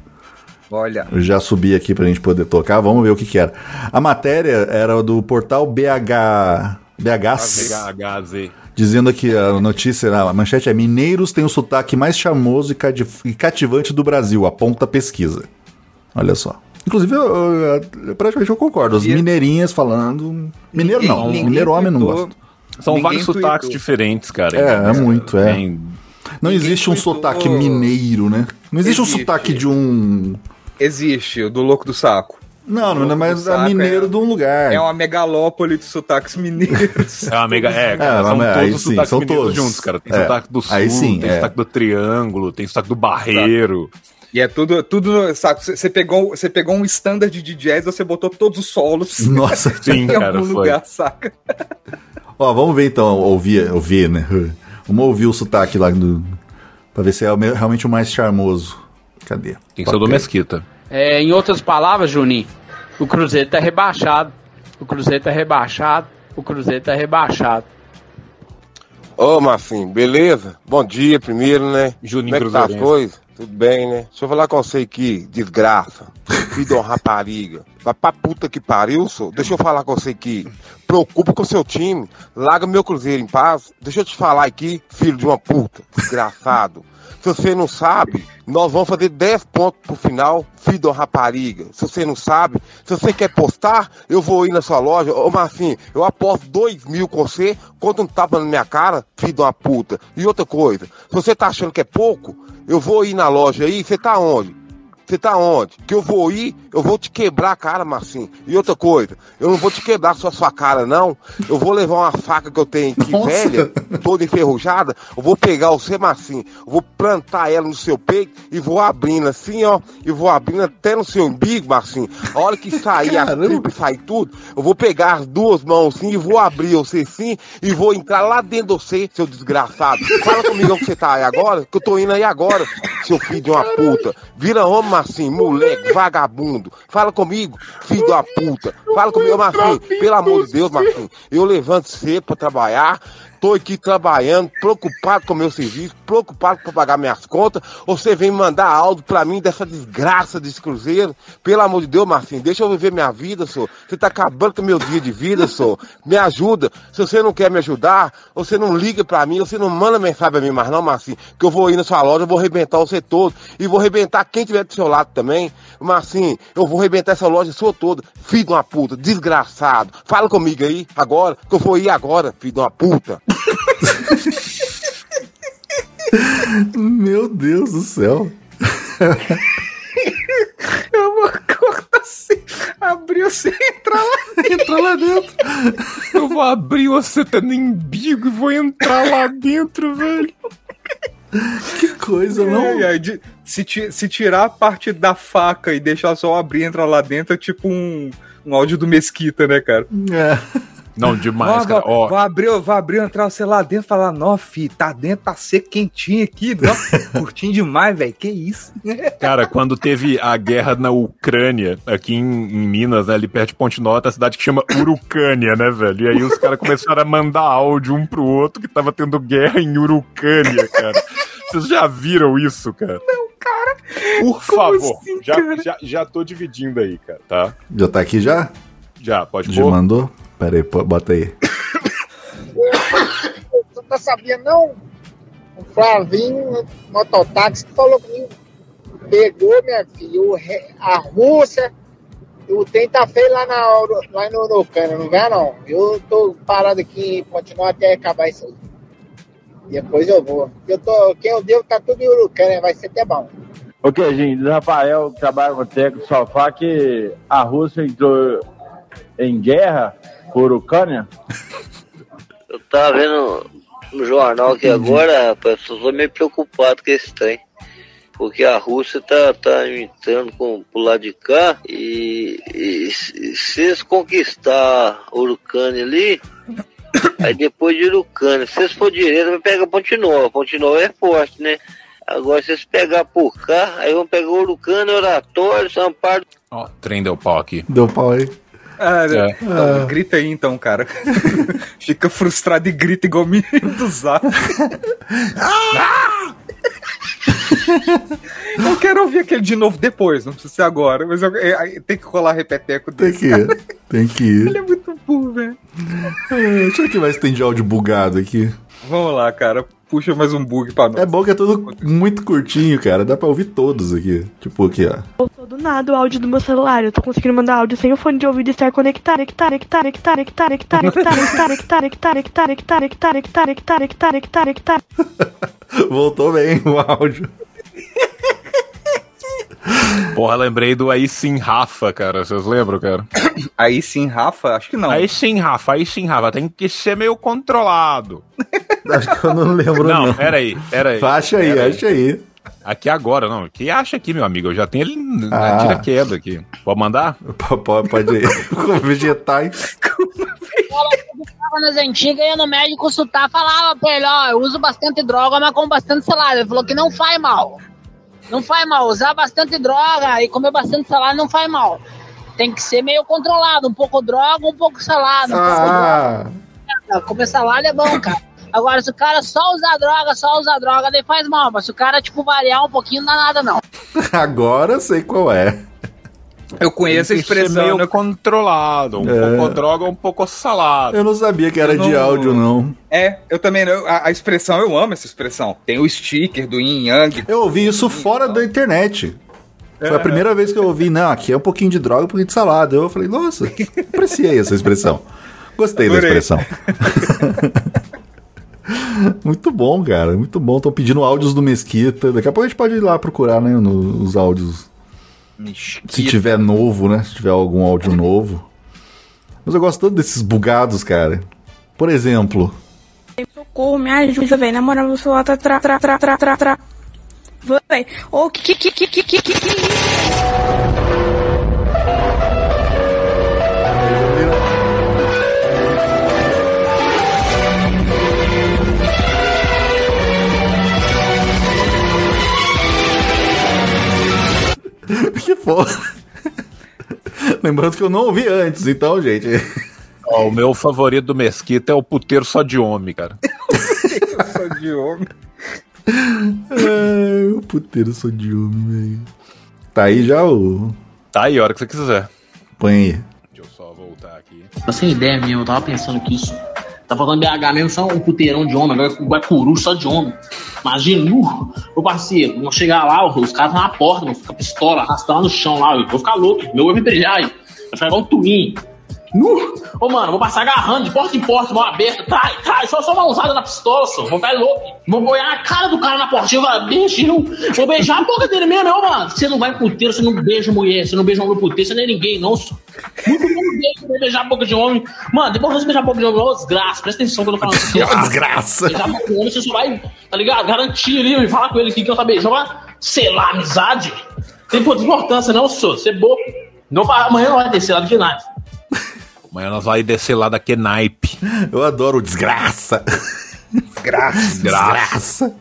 Speaker 3: Olha.
Speaker 2: Eu já subi aqui pra gente poder tocar. Vamos ver o que que era. A matéria era do portal BH... BHs.
Speaker 4: HZ.
Speaker 2: Dizendo aqui a notícia, a manchete é Mineiros tem o sotaque mais charmoso e cati- e cativante do Brasil, aponta a pesquisa. Olha só. Inclusive, eu, eu- eu- praticamente eu concordo. As mineirinhas falando. Mineiro
Speaker 4: Ninguém-
Speaker 2: não.
Speaker 4: ninguém
Speaker 2: Mineiro homem não gosta.
Speaker 4: São
Speaker 2: Ninguém
Speaker 4: vários sotaques
Speaker 2: tweetou.
Speaker 4: diferentes, cara.
Speaker 2: É, é muito, é.
Speaker 4: Tem-
Speaker 2: Não existe um sotaque mineiro, né? Não existe, um
Speaker 3: Existe.
Speaker 2: sotaque de um.
Speaker 3: Existe, o do Louco do Saco.
Speaker 2: Não, não, mas é mineiro
Speaker 3: é-
Speaker 2: de um lugar.
Speaker 3: É uma megalópole de sotaques mineiros.
Speaker 4: É uma mega. É, cara,
Speaker 2: É,
Speaker 4: são todos os
Speaker 2: sim,
Speaker 4: sotaques
Speaker 2: são
Speaker 4: mineiros
Speaker 2: todos.
Speaker 4: juntos, cara. Tem
Speaker 2: É,
Speaker 4: sotaque do sul,
Speaker 2: aí sim,
Speaker 4: tem
Speaker 2: é.
Speaker 4: sotaque do triângulo, tem sotaque do barreiro.
Speaker 3: E é tudo, tudo sabe? Você pegou, você pegou um standard de jazz, você botou todos os solos.
Speaker 2: Nossa.
Speaker 4: Sim,
Speaker 3: em
Speaker 4: cara,
Speaker 3: algum
Speaker 4: foi.
Speaker 3: lugar, saca?
Speaker 2: Ó, vamos ver então, ouvir, ouvir, né? Vamos ouvir o sotaque lá do. Pra ver se é realmente o mais charmoso. Cadê?
Speaker 4: Tem que ser o do Mesquita.
Speaker 13: É, em outras palavras, Juninho, o Cruzeiro tá rebaixado. O Cruzeiro tá rebaixado. O Cruzeiro tá rebaixado.
Speaker 14: Ô, Marcinho, beleza? Bom dia primeiro, né?
Speaker 4: Juninho
Speaker 14: Como é que tá as coisas? Tudo bem, né? Deixa eu falar com você aqui, desgraça. filho de uma rapariga. Vai pra puta que pariu, sou. Deixa eu falar com você aqui. Preocupa com seu time. Larga meu Cruzeiro em paz. Deixa eu te falar aqui, filho de uma puta. Desgraçado. Se você não sabe, nós vamos fazer 10 pontos pro final, filho uma rapariga. Se você não sabe, se você quer postar, eu vou ir na sua loja. Ô Marcinho, eu aposto 2 mil com você, conta um tapa na minha cara, filho de uma puta. E outra coisa, se você tá achando que é pouco, eu vou ir na loja aí, você tá onde? Você tá onde? Que eu vou ir, eu vou te quebrar a cara, Marcinho. E outra coisa, eu não vou te quebrar só sua cara, não. Eu vou levar uma faca que eu tenho aqui,
Speaker 2: Nossa.
Speaker 14: velha, toda enferrujada. Eu vou pegar você, Marcinho. Eu vou plantar ela no seu peito e vou abrindo assim, ó. E vou abrindo até no seu umbigo, Marcinho. A hora que sair a tripa e sair tudo, eu vou pegar as duas mãos assim e vou abrir você assim e vou entrar lá dentro de você, seu desgraçado. Fala comigo onde você tá aí agora, que eu tô indo aí agora, seu filho de uma puta. Vira homem, Marcinho, moleque, vagabundo. Fala comigo, filho uma puta. Fala comigo, Marcinho, pelo amor de Deus, Marcinho. Eu levanto cedo pra trabalhar. Tô aqui trabalhando, preocupado com o meu serviço, preocupado com pagar minhas contas. Você vem mandar áudio pra mim dessa desgraça desse cruzeiro. Pelo amor de Deus, Marcinho, deixa eu viver minha vida, senhor. Você tá acabando com meu dia de vida, senhor. Me ajuda. Se você não quer me ajudar, você não liga pra mim, você não manda mensagem pra mim mais não, Marcinho. Que eu vou ir na sua loja, eu vou arrebentar você todo. E vou arrebentar quem tiver do seu lado também. Marcinho, eu vou arrebentar essa loja sua toda. Filho de uma puta, desgraçado. Fala comigo aí, agora, que eu vou ir agora, filho de uma puta.
Speaker 2: Meu Deus do céu.
Speaker 3: Eu vou cortar assim, abrir você e entrar lá dentro.
Speaker 2: Entrar lá dentro.
Speaker 4: Eu vou abrir você tá no embigo e vou entrar lá dentro, velho.
Speaker 2: Que coisa, não?
Speaker 3: É, de- se, se tirar a parte da faca e deixar só abrir e entrar lá dentro, é tipo um, um áudio do Mesquita, né, cara?
Speaker 2: É.
Speaker 4: Não, demais,
Speaker 3: Ó,
Speaker 4: cara.
Speaker 3: vou,
Speaker 4: Ó,
Speaker 3: vou abrir, vou abrir, entrar você lá dentro e falar, não, fi, tá dentro, tá seco, quentinho aqui, ó, curtinho demais, velho, que isso?
Speaker 4: Cara, quando teve a guerra na Ucrânia, aqui em, em Minas, né, ali perto de Ponte Nova, a cidade que chama Urucânia, né, velho? E aí os caras começaram a mandar áudio um pro outro que tava tendo guerra em Urucânia, cara. Vocês já viram isso, cara? Não, cara. Por favor,
Speaker 3: assim,
Speaker 4: já,
Speaker 3: cara?
Speaker 4: já, já tô dividindo aí, cara, tá?
Speaker 2: Já tá aqui já?
Speaker 4: Já, pode
Speaker 2: Já
Speaker 4: pôr?
Speaker 2: mandou? Pera aí, pô, bota aí.
Speaker 15: Você tá sabendo, não? O Flavinho, mototáxi, falou comigo. Pegou, minha filha, a Rússia. O trem tá feio lá, na, lá no Urucana, não vai não. Eu tô parado aqui, continuar até acabar isso aí. Depois eu vou. Eu tô, quem eu devo tá tudo em Urucana, vai ser até bom.
Speaker 16: Ok, gente, Rafael, que trabalha com o técnico do sofá, que a Rússia entrou em guerra por Ucrânia.
Speaker 17: Eu tava vendo no jornal aqui agora, rapaz, eu tô meio preocupado com esse trem. Porque a Rússia tá, tá entrando com, pro lado de cá e, e se se eles conquistar Urucânia ali, aí depois de Urucânia, se eles for direito, vai pegar Ponte Nova. Ponte Nova é forte, né? Agora, se eles pegar por cá, aí vão pegar Urucânia, Oratório, Samparo.
Speaker 4: Ó, trem deu pau aqui.
Speaker 2: Deu pau aí.
Speaker 3: Ah,
Speaker 4: É.
Speaker 3: não,
Speaker 2: Ah.
Speaker 3: grita aí então, cara. Fica frustrado e grita igual o menino do zap. eu quero ouvir aquele de novo depois, não precisa ser agora, mas eu, é, tem que rolar repeteco
Speaker 2: Tem
Speaker 3: desse.
Speaker 2: que ir. Tem que ir.
Speaker 3: Ele é muito burro, velho.
Speaker 2: É, deixa eu ver que mais tem de áudio bugado aqui.
Speaker 3: Vamos lá, cara. Puxa mais um bug pra nós.
Speaker 2: É bom que é tudo muito curtinho, cara. Dá pra ouvir todos aqui. Tipo aqui, ó.
Speaker 18: Do nada o áudio do meu celular. Eu tô conseguindo mandar áudio sem o fone de ouvido estar conectado. Conectado, conectado, conectado, conectado, conectado, conectado, conectado, conectado, conectado, conectado, conectado.
Speaker 2: Voltou bem o áudio.
Speaker 4: Porra, lembrei do Aí Sim Rafa, cara. Vocês lembram, cara?
Speaker 3: Aí sim, Rafa? Acho que não.
Speaker 4: Aí sim, Rafa, aí sim, Rafa. Tem que ser meio controlado.
Speaker 2: Acho que eu não lembro, não.
Speaker 4: Não, peraí, peraí.
Speaker 2: Acha aí, acha aí.
Speaker 4: Aqui agora, não. Que acha aqui, meu amigo? Eu já tenho ele
Speaker 2: Ah.
Speaker 4: na tira-queda aqui. Pode mandar?
Speaker 2: Pode, pode ir. Com vegetais.
Speaker 19: Tava nas antigas, ia no médico consultar, falava pra ele, ó, eu uso bastante droga, mas como bastante salada. Ele falou que não faz mal. Não faz mal, usar bastante droga e comer bastante salada não faz mal. Tem que ser meio controlado, um pouco droga, um pouco salada. Um pouco
Speaker 2: Ah,
Speaker 19: droga. Comer salada é bom, cara. Agora, se o cara só usar droga, só usar droga, daí faz mal. Mas se o cara, tipo, variar um pouquinho, não dá nada, não.
Speaker 2: agora eu sei qual é.
Speaker 3: Eu conheço a
Speaker 4: ser
Speaker 3: expressão.
Speaker 4: meio
Speaker 3: né?
Speaker 4: controlado. Um
Speaker 2: É.
Speaker 4: pouco droga, um pouco salado.
Speaker 2: Eu não sabia que era
Speaker 3: Eu
Speaker 2: de
Speaker 3: não-
Speaker 2: áudio, não.
Speaker 3: É, eu também não. A, a expressão, eu amo essa expressão. Tem o sticker do Yin Yang.
Speaker 2: Eu ouvi isso fora da internet. Foi a
Speaker 3: É.
Speaker 2: primeira vez que eu ouvi, não, aqui é um pouquinho de droga, um pouquinho de salada. Eu falei, nossa, apreciei essa expressão. Gostei da
Speaker 3: Adorei.
Speaker 2: expressão. muito bom, cara, muito bom. Estão pedindo áudios do Mesquita. Daqui a pouco a gente pode ir lá procurar, né, nos áudios. Se tiver novo, né? Se tiver algum áudio novo. Mas eu gosto tanto desses bugados, cara. Por exemplo,
Speaker 18: Socorro, me ajuda, velho. Na moral, meu celular tá tra, tra, tra, tra, tra, tra. Véi, ô, que, que, que, que, que, que, que isso?
Speaker 2: que foda. Lembrando que eu não ouvi antes, então, gente.
Speaker 4: Ó, o meu favorito do Mesquita é o puteiro só de homem, cara.
Speaker 3: Eu sou de homem.
Speaker 2: Ai, o puteiro sou de homem, velho. Tá aí já o.
Speaker 4: Tá aí, a hora que você quiser.
Speaker 2: Põe aí.
Speaker 4: Deixa eu só voltar aqui.
Speaker 20: Pra sem ideia mesmo, eu tava pensando que isso. Tá faltando BH mesmo, só um puteirão de homem, agora coruja só de homem. Imagina, uh, ô parceiro, vão chegar lá, os caras estão na porta, vão ficar pistola, arrastando no chão lá, eu vou ficar louco, meu olho vai brilhar vai ficar igual um turim. Uh, ô mano, vou passar agarrando de porta em porta, mão aberta, trai, trai, só, só uma usada na pistola, só, vou ficar louco. Vou olhar a cara do cara na portinha, vai, beijinho, vou beijar a boca dele mesmo, não, mano. Você não vai puteiro, você não beija mulher, você não beija homem puteiro, você não é ninguém, não, só. Muito bom beijo, beijar a boca de homem. Mano, depois você beijar a boca de homem, ô desgraça, presta atenção quando eu falo assim.
Speaker 2: Desgraça.
Speaker 20: Beijar a boca de homem, você só vai, tá ligado? Garantir ali, e falar com ele aqui que eu tá beijando, sei lá, amizade. Tem pouca importância, não, sou. Você é bobo. Não, vai- amanhã não vai descer lá que nada.
Speaker 4: Amanhã nós vamos descer lá da Kenaipe.
Speaker 2: Eu adoro o desgraça.
Speaker 3: Desgraça.
Speaker 2: Desgraça.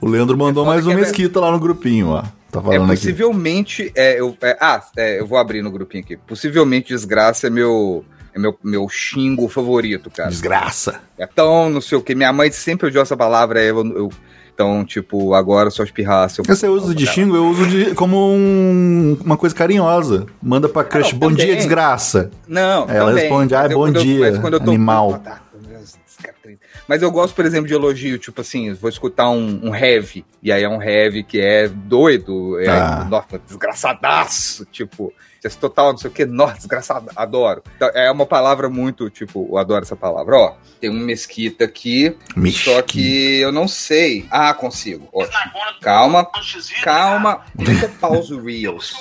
Speaker 2: o Leandro mandou mais um
Speaker 3: que é
Speaker 2: Mesquita lá no grupinho, ó. Tá
Speaker 3: É
Speaker 2: falando aqui.
Speaker 3: possivelmente. É, eu, é, ah, é, eu vou abrir no grupinho aqui. Possivelmente desgraça é meu. É meu, meu xingo favorito, cara.
Speaker 2: Desgraça.
Speaker 3: É tão não sei o que. Minha mãe sempre odiou essa palavra. Eu, eu- então, tipo, agora só espirrar. Se eu...
Speaker 2: Esse eu uso de xingo, eu uso de, como um- uma coisa carinhosa. Manda pra crush, bom dia, desgraça.
Speaker 3: Não,
Speaker 2: Ela
Speaker 3: também.
Speaker 2: responde, ah,
Speaker 3: Mas
Speaker 2: bom
Speaker 3: eu-
Speaker 2: dia,
Speaker 3: mas quando eu tô-
Speaker 2: animal.
Speaker 3: Mas eu gosto, por exemplo, de elogio, tipo assim, vou escutar um, um heavy, e aí é um heavy que é doido, é
Speaker 2: Tá.
Speaker 3: nossa, desgraçadaço, tipo, esse total, não sei o que, nossa, desgraçado, adoro. Então, é uma palavra muito, tipo, eu adoro essa palavra. Ó, tem um mesquita aqui, só que eu não sei. Ah, consigo. Ó, calma, calma. Como é que eu pauso o Reels?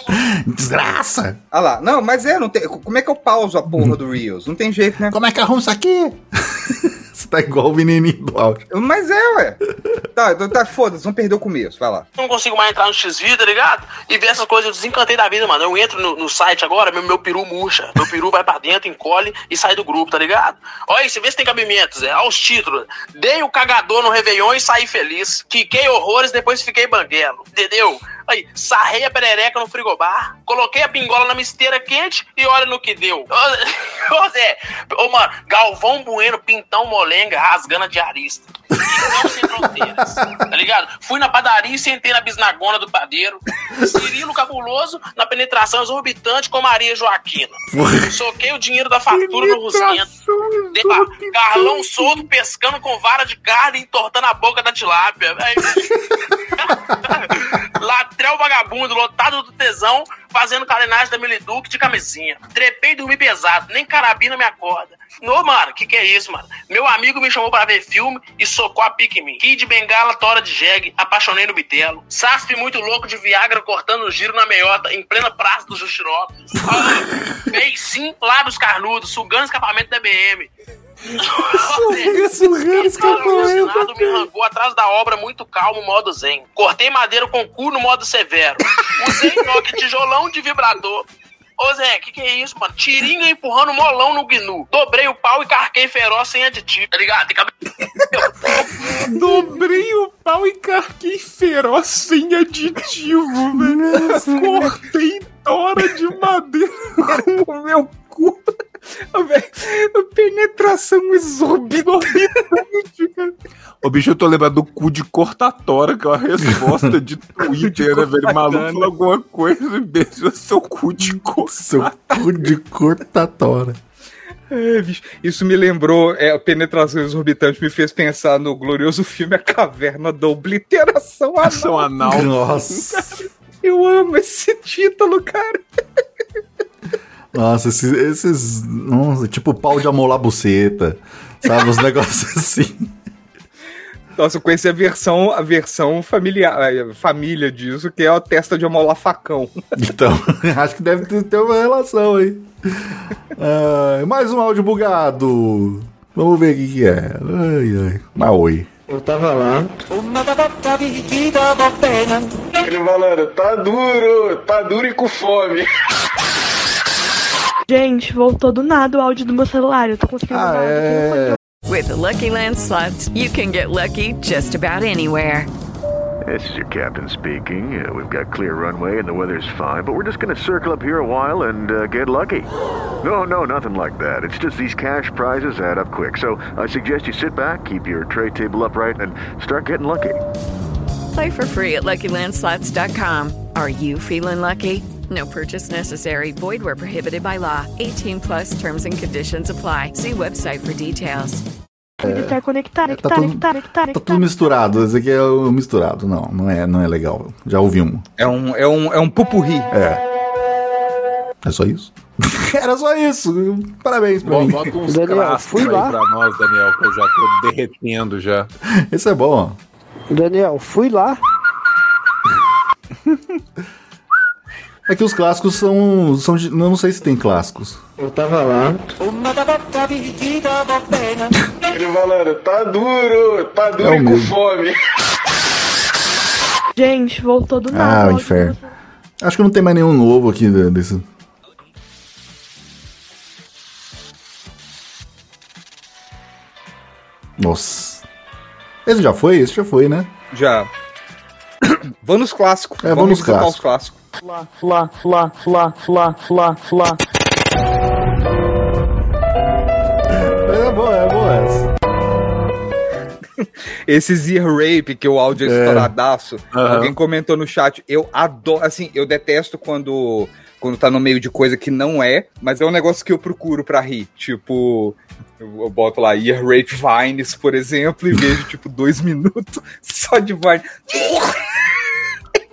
Speaker 2: Desgraça!
Speaker 3: Ah lá, não, mas é, não tem, como é que eu pauso a porra do Reels? Não tem jeito, né?
Speaker 2: Como é que arruma isso aqui? Você tá igual o menininho do áudio.
Speaker 3: Mas é, ué. Tá, então tá, foda-se, vamos perder o começo, vai lá.
Speaker 21: não consigo mais entrar no X-Video, tá ligado? E ver essas coisas, eu desencantei da vida, mano. Eu entro no, no site agora, meu, meu peru murcha. Meu peru vai pra dentro, encolhe e sai do grupo, tá ligado? Olha aí, você vê se tem cabimentos, é. Olha os títulos. Dei o cagador no Réveillon e saí feliz. Quiquei horrores, depois fiquei banguelo. Entendeu? Aí, sarrei a perereca no frigobar, coloquei a pingola na misteira quente e olha no que deu. Ô, Zé, ô mano, Galvão Bueno, Pintão Molenga, rasgando a diarista. Não sem fronteiras, tá ligado? Fui na padaria e sentei na bisnagona do padeiro. Cirilo Cabuloso na penetração exorbitante com Maria Joaquina. Soquei o dinheiro da fatura no Rusquento. Lá, Carlão solto pescando com vara de carne e entortando a boca da tilápia. Aí, Latrel vagabundo, lotado do tesão, fazendo carenagem da Miliduque de camisinha. Trepei e dormi pesado, nem carabina me acorda. Ô, mano, que que é isso, mano? Meu amigo me chamou pra ver filme e socou a pique em mim. Kid Bengala, tora de jegue, apaixonei no bitelo. Saspe muito louco de Viagra cortando o giro na meiota, em plena praça do Justinópolis. Ah, Beicinho, lábios carnudos, sugando escapamento da BM.
Speaker 2: Sugando
Speaker 21: escapamento. me arrancou atrás da obra muito calmo, modo zen. Cortei madeira com cu no modo severo. Usei toque tijolão de vibrador. Ô Zé, que que é isso, mano? Tiringa empurrando molão no gnu. Dobrei o pau e carquei feroz sem aditivo. Tá ligado? Tem cabelo.
Speaker 4: Dobrei o pau e carquei feroz sem aditivo, velho. Cortei tora de madeira com o meu cu.
Speaker 3: Velho, Penetração exorbitante, cara.
Speaker 4: Ô, bicho, eu tô lembrando do cu de cortatória, que é uma resposta de Twitter, né, velho? Maluco falou alguma coisa e beijou seu cu de
Speaker 2: Seu cu de cortatória.
Speaker 3: É, bicho, isso me lembrou, é, a penetração exorbitante me fez pensar no glorioso filme A Caverna da Obliteração Anal.
Speaker 4: Anal.
Speaker 2: Nossa.
Speaker 3: Eu amo esse título, cara.
Speaker 2: Nossa, esses, esses. Nossa, tipo pau de amolar buceta. Sabe? Os negócios assim.
Speaker 3: Nossa, eu conheci a versão, a versão familiar, a família disso, que é a testa de amolar facão.
Speaker 2: Então, acho que deve ter, ter uma relação aí. Ah, mais um áudio bugado. Vamos ver o que, que é. Ai, ai. Maui.
Speaker 22: Eu tava lá. Ele falando, tá duro, tá duro e com fome.
Speaker 18: Gente, voltou do nada o áudio do meu celular. Eu tô conseguindo
Speaker 2: Ah,
Speaker 18: mandar áudio sem o fone de
Speaker 1: With the Lucky Land slots, you can get lucky just about anywhere.
Speaker 23: This is your captain speaking. Uh, we've got clear runway and the weather's fine, but we're just going to circle up here a while and uh, get lucky. No, no, nothing like that. It's just these cash prizes add up quick. So I suggest you sit back, keep your tray table upright, and start getting lucky.
Speaker 1: Play for free at LuckyLandSlots.com. Are you feeling lucky? No purchase necessary. Void where prohibited by law. 18 plus terms and conditions apply. See website for details.
Speaker 18: conectado,
Speaker 2: Tá
Speaker 18: conectado,
Speaker 2: tudo, tá tudo misturado. Esse aqui é o misturado. Não, não é, não é legal. Já ouvimos.
Speaker 3: É um, é um, é um pupurri.
Speaker 2: É. É só isso? Era só isso. Parabéns pra
Speaker 4: Bom,
Speaker 2: mim.
Speaker 4: bota uns
Speaker 22: Daniel,
Speaker 4: clássicos
Speaker 22: fui lá.
Speaker 4: pra nós, Daniel, que eu já tô derretendo já.
Speaker 2: Esse é bom.
Speaker 22: Daniel, fui lá.
Speaker 2: É que os clássicos são. são de- eu não sei se tem clássicos.
Speaker 22: Eu tava lá. Ele falando, tá duro, tá duro
Speaker 2: É o
Speaker 22: e com fome.
Speaker 18: Gente, voltou do nada.
Speaker 2: Ah,
Speaker 18: o
Speaker 2: inferno. Acho que não tem mais nenhum novo aqui de- desse. Nossa. Esse já foi? Esse já foi, né?
Speaker 3: Já. Vamos nos clássicos.
Speaker 2: É, vamos nos
Speaker 3: visitar
Speaker 2: clássicos.
Speaker 22: Lá, lá, lá, lá, lá, lá, lá.
Speaker 2: É boa, é boa essa.
Speaker 3: Esses ear rape, que o áudio é
Speaker 2: É.
Speaker 3: estouradaço.
Speaker 4: Aham.
Speaker 3: Alguém comentou no chat. Eu adoro. Assim, eu detesto quando. Quando tá no meio de coisa que não é, mas é um negócio que eu procuro pra rir. Tipo, eu, eu boto lá Ear Rape Vines, por exemplo, e vejo, tipo, dois minutos só de Vine.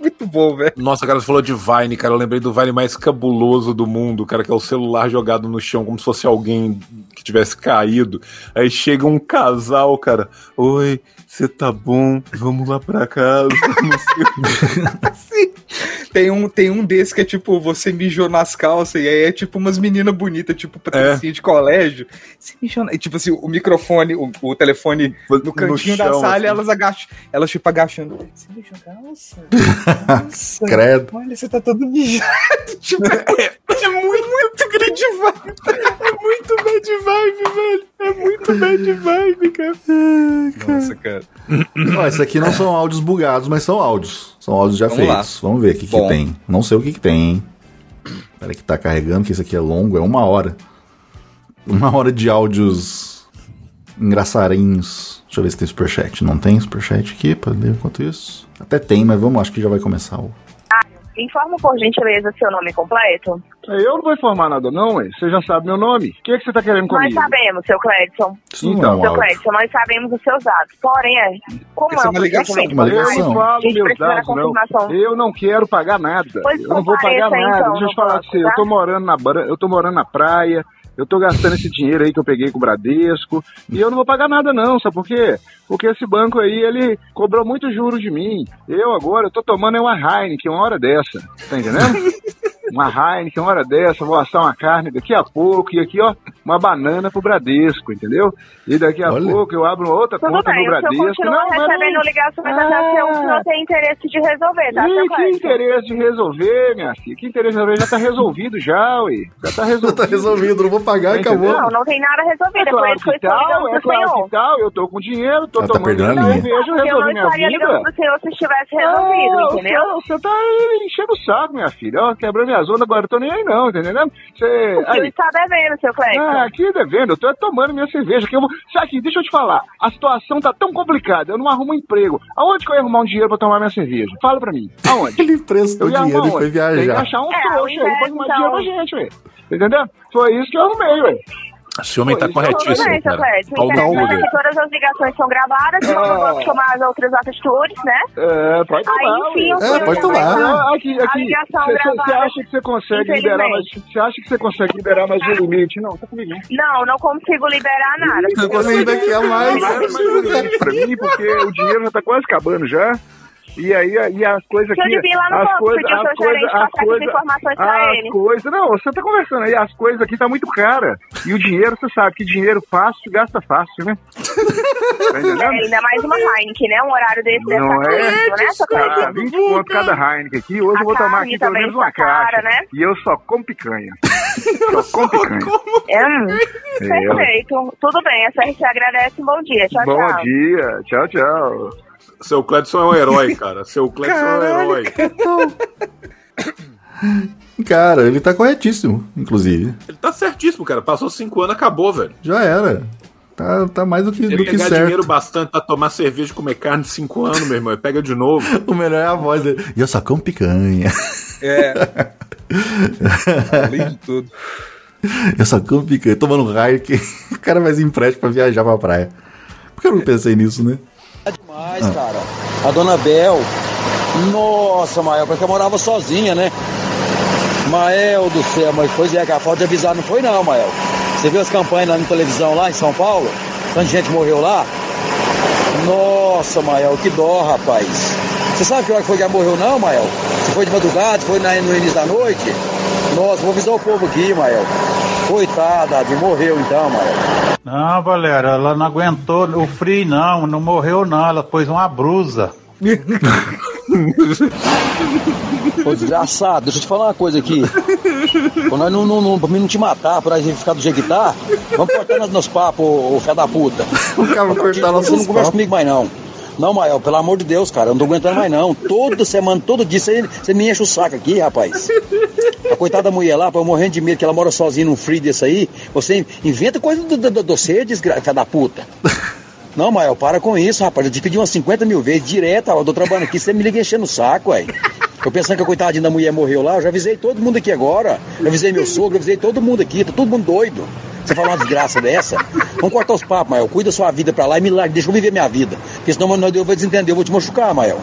Speaker 3: Muito bom, velho.
Speaker 4: Nossa, cara, você falou de Vine, cara. Eu lembrei do Vine mais cabuloso do mundo, cara, que é o celular jogado no chão, como se fosse alguém que tivesse caído. Aí chega um casal, cara. Oi, você tá bom? Vamos lá pra casa. Não sei o quê.
Speaker 3: Tem um, tem um desse que é tipo, você mijou nas calças, e aí é tipo umas meninas bonitas, tipo patricinha de colégio. Você mijou. E tipo assim, o microfone, o, o telefone no cantinho da
Speaker 4: chão,
Speaker 3: sala,
Speaker 4: assim.
Speaker 3: elas agacham, elas tipo agachando. Você mijou calça? Nossa,
Speaker 2: Credo.
Speaker 3: Olha, você tá todo mijado. tipo, é, é muito, muito grande vibe. É muito bad vibe, velho. É muito bad vibe, cara. Nossa, cara.
Speaker 2: Ó, esse aqui não são áudios bugados, mas são áudios. São áudios já
Speaker 3: Vamos lá.
Speaker 2: feitos. Vamos ver o que, que tem. Não sei o que, que tem, hein? Peraí que tá carregando, que isso aqui é longo, é uma hora. Uma hora de áudios engraçarinhos. Deixa eu ver se tem superchat. Não tem superchat aqui pra ler enquanto isso? Até tem, mas vamos, acho que já vai começar o.
Speaker 24: Informa por gentileza seu nome completo.
Speaker 16: Eu não vou informar nada, não, ué. Você já sabe meu nome. O que, é que você tá querendo
Speaker 24: Nós
Speaker 16: comigo?
Speaker 24: sabemos, seu Cledson.
Speaker 16: Não é
Speaker 24: seu. Cledson, nós sabemos os seus dados. Porém, é, como
Speaker 16: Essa
Speaker 24: é
Speaker 16: é
Speaker 24: um
Speaker 16: uma ligação. Uma ligação. Eu falo meus dados, não. Eu não quero pagar nada.
Speaker 24: Pois
Speaker 16: eu não vou pagar nada.
Speaker 24: então,
Speaker 16: Deixa eu te falar pra você. Eu
Speaker 24: tá?
Speaker 16: tô morando na, eu tô morando na praia. Eu tô gastando esse dinheiro aí que eu peguei com o Bradesco. E eu não vou pagar nada, não. Sabe por quê? Porque esse banco aí, ele cobrou muito juros de mim. Eu agora, eu tô tomando é uma Heineken uma hora dessa. Tá entendendo? uma Heineken uma hora dessa, vou assar uma carne daqui a pouco. E aqui, ó, uma banana pro Bradesco, entendeu? E daqui a pouco eu abro uma outra
Speaker 24: Tudo
Speaker 16: conta
Speaker 24: bem,
Speaker 16: no
Speaker 24: o senhor
Speaker 16: Bradesco.
Speaker 24: continua
Speaker 16: Não, mas
Speaker 24: recebendo
Speaker 16: não-
Speaker 24: ligações até ser o senhor tem interesse de resolver, tá,
Speaker 16: Ih, que interesse de resolver, minha filha? Que interesse de resolver? Já tá resolvido já, ué. Já tá resolvido.
Speaker 2: tá resolvido, não vou pagar, acabou.
Speaker 24: Não, não tem nada resolvido,
Speaker 16: É
Speaker 24: por
Speaker 16: claro
Speaker 24: isso que eu estou ligando
Speaker 16: é
Speaker 24: pro
Speaker 16: claro
Speaker 24: senhor.
Speaker 16: que tal. Eu tô com dinheiro, tô
Speaker 2: Ela tá
Speaker 16: tomando
Speaker 2: perdendo a
Speaker 16: dinheiro,
Speaker 2: linha.
Speaker 16: eu vejo,
Speaker 24: eu não
Speaker 16: minha
Speaker 24: estaria
Speaker 16: vida.
Speaker 24: ligando pro senhor se estivesse resolvido,
Speaker 16: Ah,
Speaker 24: entendeu?
Speaker 16: Você tá enchendo o saco, minha filha. Ó, quebrando minhas ondas, agora eu tô nem aí não, entendeu? Você,
Speaker 24: O senhor
Speaker 16: aí,
Speaker 24: está devendo, seu Cleiton.
Speaker 16: ah, aqui devendo, eu tô tomando minha cerveja. Que eu vou... Sabe aqui, deixa eu te falar, a situação tá tão complicada, eu não arrumo um emprego. Aonde que eu ia arrumar um dinheiro pra tomar minha cerveja? Fala pra mim. Aonde?
Speaker 2: Ele emprestou
Speaker 16: Eu ia
Speaker 2: dinheiro
Speaker 16: arrumar
Speaker 2: e foi viajar.
Speaker 16: Tem que achar um
Speaker 24: É,
Speaker 16: trouxa aí pra arrumar
Speaker 24: então-
Speaker 16: dinheiro pra gente, ué. Entendeu? Foi isso que eu arrumei, ué.
Speaker 4: Esse homem tá
Speaker 16: é
Speaker 24: Tudo
Speaker 4: corretíssimo,
Speaker 24: seu
Speaker 4: cara.
Speaker 24: Infelizmente
Speaker 4: dele.
Speaker 24: aqui todas as ligações são gravadas,
Speaker 16: Ah.
Speaker 24: então eu vou tomar as outras atitudes, né?
Speaker 16: É, pode tomar.
Speaker 24: Aí, senhor
Speaker 2: É, pode tomar.
Speaker 24: vai
Speaker 16: Ah, Aqui,
Speaker 24: a
Speaker 16: aqui.
Speaker 24: ligação
Speaker 16: Você
Speaker 24: gravada.
Speaker 16: acha que você consegue liberar mais.
Speaker 24: Infelizmente.
Speaker 16: Você acha que você consegue liberar mais um limite? Não, tá comigo.
Speaker 24: Não, não consigo liberar nada.
Speaker 2: Não consigo daqui a mais.
Speaker 16: Libera mais um limite pra mim, porque o dinheiro já tá quase acabando já. E aí, e as coisas
Speaker 24: Deixa eu
Speaker 16: aqui.
Speaker 24: devia lá no
Speaker 16: as
Speaker 24: banco,
Speaker 16: coisas,
Speaker 24: pedir o
Speaker 16: as
Speaker 24: seu
Speaker 16: coisas,
Speaker 24: gerente
Speaker 16: as
Speaker 24: essas
Speaker 16: coisas,
Speaker 24: informações pra
Speaker 16: as
Speaker 24: ele.
Speaker 16: coisas. Não, você tá conversando aí, as coisas aqui tá muito cara. E o dinheiro, você sabe que dinheiro fácil gasta fácil, né? Tá?
Speaker 24: É, ainda mais uma Heineken, né? Um horário desse deve
Speaker 16: Não
Speaker 24: estar
Speaker 16: é?
Speaker 24: caríssimo, né,
Speaker 16: Tá,
Speaker 24: Cleiton?
Speaker 16: 20 conto cada Heineken aqui. Hoje
Speaker 24: A
Speaker 16: eu vou tomar aqui pelo menos uma
Speaker 24: está cara,
Speaker 16: caixa.
Speaker 24: né?
Speaker 16: E eu só como picanha. só como picanha.
Speaker 24: Hum,
Speaker 16: É.
Speaker 24: perfeito. Tudo bem, a CRC agradece. Um bom dia. Tchau,
Speaker 16: Bom
Speaker 24: tchau.
Speaker 16: dia. Tchau, tchau.
Speaker 4: Seu Cledson é um herói, cara. Seu Cledson é um herói.
Speaker 2: Cara, ele tá corretíssimo, inclusive.
Speaker 4: Ele tá certíssimo, cara. Passou cinco anos, acabou, velho.
Speaker 2: Já era. Tá, tá mais do que,
Speaker 4: Ele
Speaker 2: do que certo.
Speaker 4: dinheiro bastante pra tomar cerveja e comer carne cinco anos, meu irmão. Pega de novo.
Speaker 2: O melhor é a voz dele. E eu só como picanha.
Speaker 3: É. Além de tudo.
Speaker 2: Eu só como picanha. Tomando raio que o cara faz empréstimo pra viajar pra praia. Por que eu não pensei nisso, né?
Speaker 25: Demais, cara. A dona Bel. Nossa, Mael, porque eu morava sozinha, né? Mael do céu, mas pois é, a falta de avisar não foi não, Mael. Você viu as campanhas lá na televisão lá em São Paulo? Tanta gente morreu lá? Nossa, Mael, que dó, rapaz. Você sabe que hora que foi que ela morreu não, Mael? Se foi de madrugada, foi no início da noite? Nossa, vou avisar o povo aqui, Mael. Coitada, Adi, morreu então, Mael.
Speaker 26: Não, Valéria, ela não aguentou o frio, não. Não morreu, não. Ela pôs uma brusa.
Speaker 25: Ô, desgraçado, deixa eu te falar uma coisa aqui. Pra, nós não, não, não, pra mim não te matar, pra gente ficar do jeito que tá, vamos cortar nos, papos, ô, ô filho da puta.
Speaker 2: O cara vai cortar
Speaker 25: Você
Speaker 2: nossos
Speaker 25: não conversa
Speaker 2: papos.
Speaker 25: comigo mais não. Não, Mael, pelo amor de Deus, cara, eu não tô aguentando mais não. Toda semana, todo dia, você, me enche o saco aqui, rapaz. A coitada da mulher lá, eu morrendo de medo que ela mora sozinha num frio desse aí, você inventa coisa do, do, do, do você, desgraça da puta. Não, Mael, para com isso, rapaz. Eu te pedi umas 50 mil vezes direto, ó, eu tô trabalhando aqui, você me liga enchendo o saco, ué. Eu pensando que a coitadinha da mulher morreu lá, eu já avisei todo mundo aqui agora. Eu avisei meu sogro, eu avisei todo mundo aqui, tá todo mundo doido. Você fala uma desgraça dessa? Vamos cortar os papos, Mael. Cuida da sua vida pra lá e me larga, deixa eu viver minha vida. Porque senão nós eu vou desentender, eu vou te machucar, Mael.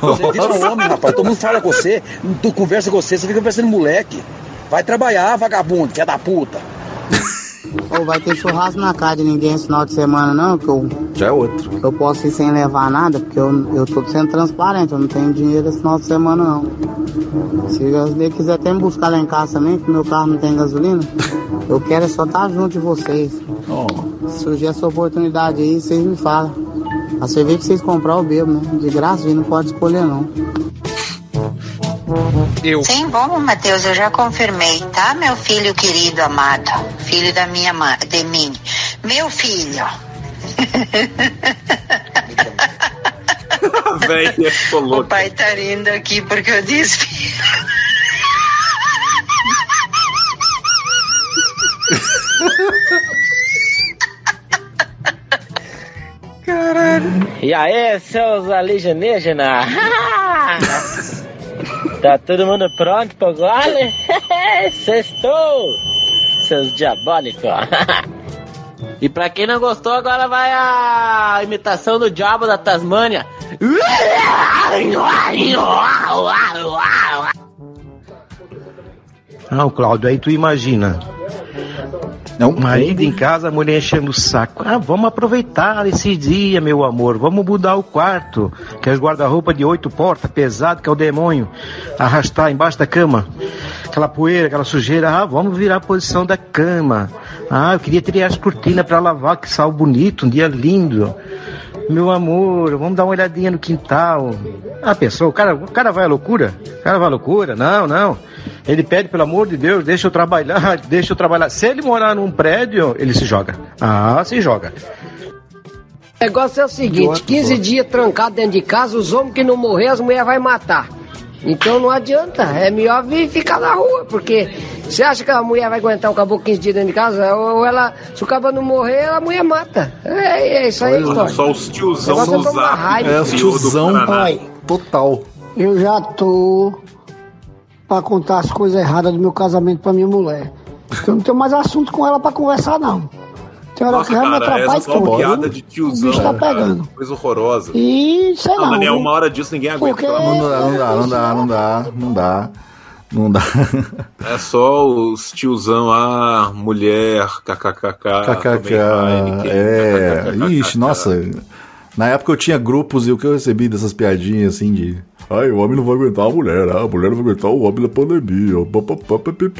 Speaker 25: Você vira um homem, rapaz. Todo mundo fala com você, tu conversa com você, você fica parecendo moleque. Vai trabalhar, vagabundo, filha da puta.
Speaker 27: Ou vai ter churrasco na casa de ninguém esse final de semana, não? Que eu,
Speaker 2: Já é outro.
Speaker 27: eu posso ir sem levar nada, porque eu, eu tô sendo transparente, eu não tenho dinheiro esse final de semana, não. Se você quiser até me buscar lá em casa também, que meu carro não tem gasolina, eu quero é só estar junto de vocês. Se surgir essa oportunidade aí, vocês me falam. A cerveja que vocês comprar, eu bebo, né? De graça, a gente não pode escolher, não.
Speaker 3: Eu.
Speaker 28: Sim, bom, Matheus, eu já confirmei, tá, meu filho querido, amado? Filho da minha mãe, de mim. Meu filho.
Speaker 4: Véia, ficou
Speaker 28: O pai tá rindo aqui porque eu disse.
Speaker 29: Caralho. E aí, seus alienígenas? tá todo mundo pronto pro gole? Sextou! Seus diabólicos! e pra quem não gostou, agora vai a imitação do diabo da Tasmânia.
Speaker 30: Não, Cláudio, aí tu imagina.
Speaker 2: Não,
Speaker 30: Marido em casa, a mulher enchendo o saco. Ah, vamos aproveitar esse dia, meu amor. Vamos mudar o quarto. Que é os guarda-roupa de oito portas, pesado, que é o demônio. Arrastar embaixo da cama. Aquela poeira, aquela sujeira. Ah, vamos virar a posição da cama. Ah, eu queria tirar as cortinas para lavar, que sal bonito, um dia lindo. Meu amor, vamos dar uma olhadinha no quintal. Ah, pensou, o cara, o cara vai à loucura? O cara vai à loucura? Não, não. Ele pede, pelo amor de Deus, deixa eu trabalhar, deixa eu trabalhar. Se ele morar num prédio, ele se joga. Ah, se joga.
Speaker 31: O negócio é o seguinte, 15 dias trancado dentro de casa, os homens que não morrer, as mulheres vai matar.
Speaker 32: Então não adianta, é melhor vir ficar na rua, porque você acha que a mulher vai aguentar um caboclo 15 dias dentro de casa? Ou ela, se o caboclo não morrer, a mulher mata. É, é isso aí, história.
Speaker 4: Só os tiozão
Speaker 32: O negócio é.
Speaker 2: É, os tiozão
Speaker 32: Olha,
Speaker 2: total.
Speaker 33: Eu já tô pra contar as coisas erradas do meu casamento pra minha mulher. Eu não tenho mais assunto com ela pra conversar, não. Tem hora
Speaker 4: Nossa,
Speaker 33: que me
Speaker 4: cara, essa
Speaker 33: todo.
Speaker 4: piada de
Speaker 33: O
Speaker 4: tiozão.
Speaker 33: tá pegando.
Speaker 4: Coisa horrorosa.
Speaker 33: E sei
Speaker 4: Não,
Speaker 33: lá.
Speaker 4: Daniel,
Speaker 33: eu-
Speaker 4: uma hora disso ninguém aguenta.
Speaker 33: Porque-
Speaker 4: de
Speaker 2: Não dá, não dá, não dá, não dá, não dá. Não dá.
Speaker 4: É só os tiozão, ah, mulher, kkkk.
Speaker 2: KKK. É. Ixi, nossa. Na época eu tinha grupos e o que eu recebi dessas piadinhas assim de. Ai, o homem não vai aguentar a mulher, ah, a mulher não vai aguentar o homem na pandemia.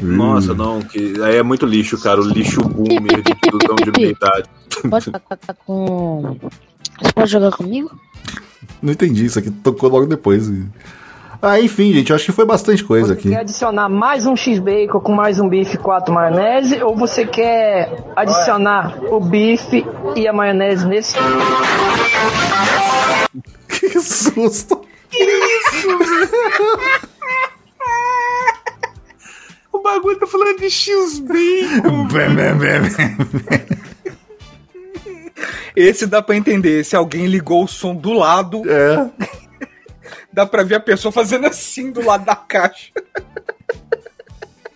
Speaker 4: Nossa, não, que aí é muito lixo, cara. O lixo boomer de tiozão de meia idade.
Speaker 18: Pode ficar com. Você pode jogar comigo?
Speaker 2: Não entendi, isso aqui tocou logo depois. Ah, enfim, gente, eu acho que foi bastante coisa aqui.
Speaker 34: Quer adicionar mais um X-Bacon com mais um bife 4 maionese? Ou você quer adicionar o bife e a maionese nesse?
Speaker 2: Que susto!
Speaker 4: Que isso, velho? O bagulho tá falando de X-Bacon.
Speaker 3: Esse dá pra entender. Se alguém ligou o som do lado.
Speaker 2: É.
Speaker 3: dá pra ver a pessoa fazendo assim do lado da caixa.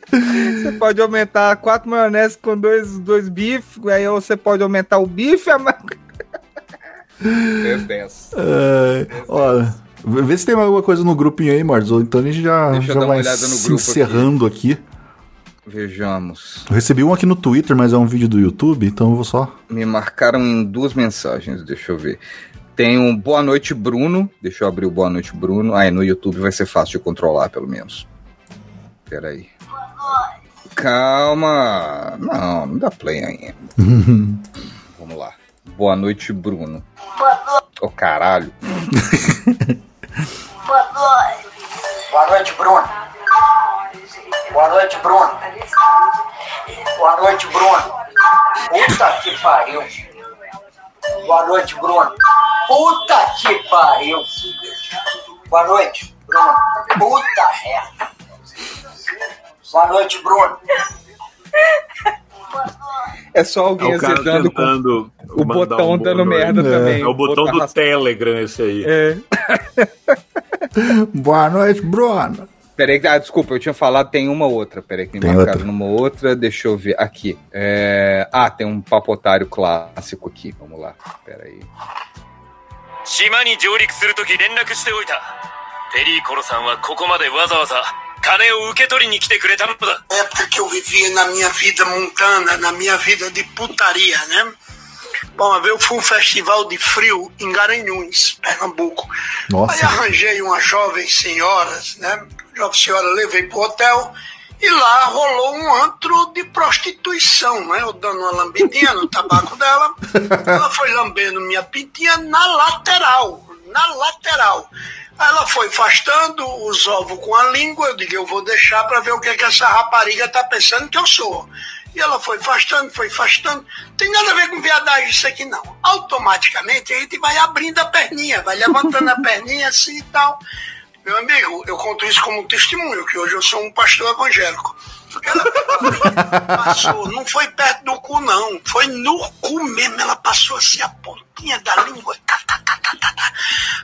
Speaker 3: Você pode aumentar quatro maionese com dois, dois bifes, aí você pode aumentar o bife e a ma... 10, 10.
Speaker 2: É, olha, vê se tem alguma coisa no grupinho aí, Marcos. Ou então a gente já,
Speaker 3: Deixa
Speaker 2: já vai se encerrando aqui.
Speaker 3: Vejamos.
Speaker 2: Eu recebi um aqui no Twitter, mas é um vídeo do YouTube, então eu vou só.
Speaker 3: Me marcaram em duas mensagens, deixa eu ver. Tem um Boa Noite Bruno. Deixa eu abrir o Boa Noite Bruno. Ah, é, no YouTube vai ser fácil de controlar, pelo menos. Pera aí. Calma. Não, não dá play ainda. Vamos lá. Boa noite, Bruno. Ô, caralho.
Speaker 35: Boa noite. Boa noite, Bruno. Boa noite, Bruno. Boa noite, Bruno. Puta que pariu. Boa noite, Bruno. Puta que pariu. Boa noite, Bruno. Puta merda. Boa noite, Bruno.
Speaker 3: É só alguém
Speaker 4: É o cara
Speaker 3: azedando com
Speaker 4: tentando
Speaker 3: o
Speaker 4: mandar
Speaker 3: botão
Speaker 4: um
Speaker 3: dando
Speaker 4: boa noite.
Speaker 3: merda também.
Speaker 4: É o botão
Speaker 3: Botar
Speaker 4: do Telegram esse aí.
Speaker 3: É.
Speaker 2: Boa noite, Bruno.
Speaker 3: Peraí, ah, desculpa, eu tinha falado, tem uma outra. Peraí, que me
Speaker 2: Tem
Speaker 3: marcaram
Speaker 2: outra.
Speaker 3: numa outra, deixa eu ver. Aqui. É... Ah, tem um papotário clássico aqui. Vamos lá. Peraí.
Speaker 36: 島に上陸するとき連絡しておいたペリーコロさんはここまでわざわざ
Speaker 37: Época que eu vivia na minha vida montana, na minha vida de putaria, né? Bom, eu fui um festival de frio em Garanhuns, Pernambuco.
Speaker 2: Nossa.
Speaker 37: Aí arranjei uma jovem senhora, né? Jovem senhora, levei pro hotel e lá rolou um antro de prostituição, né? Eu dando uma lambidinha no tabaco dela. Ela foi lambendo minha pintinha na lateral, na lateral. Ela foi afastando os ovos com a língua. Eu digo, eu vou deixar para ver o que, é que essa rapariga tá pensando que eu sou. E ela foi afastando, foi afastando. Tem nada a ver com viadagem isso aqui, não. Automaticamente a gente vai abrindo a perninha, vai levantando a perninha assim e tal. Meu amigo, eu conto isso como um testemunho, que hoje eu sou um pastor evangélico. Ela passou, não foi perto do cu, não. Foi no cu mesmo. Ela passou assim a pontinha da língua. Tá, tá, tá, tá, tá, tá.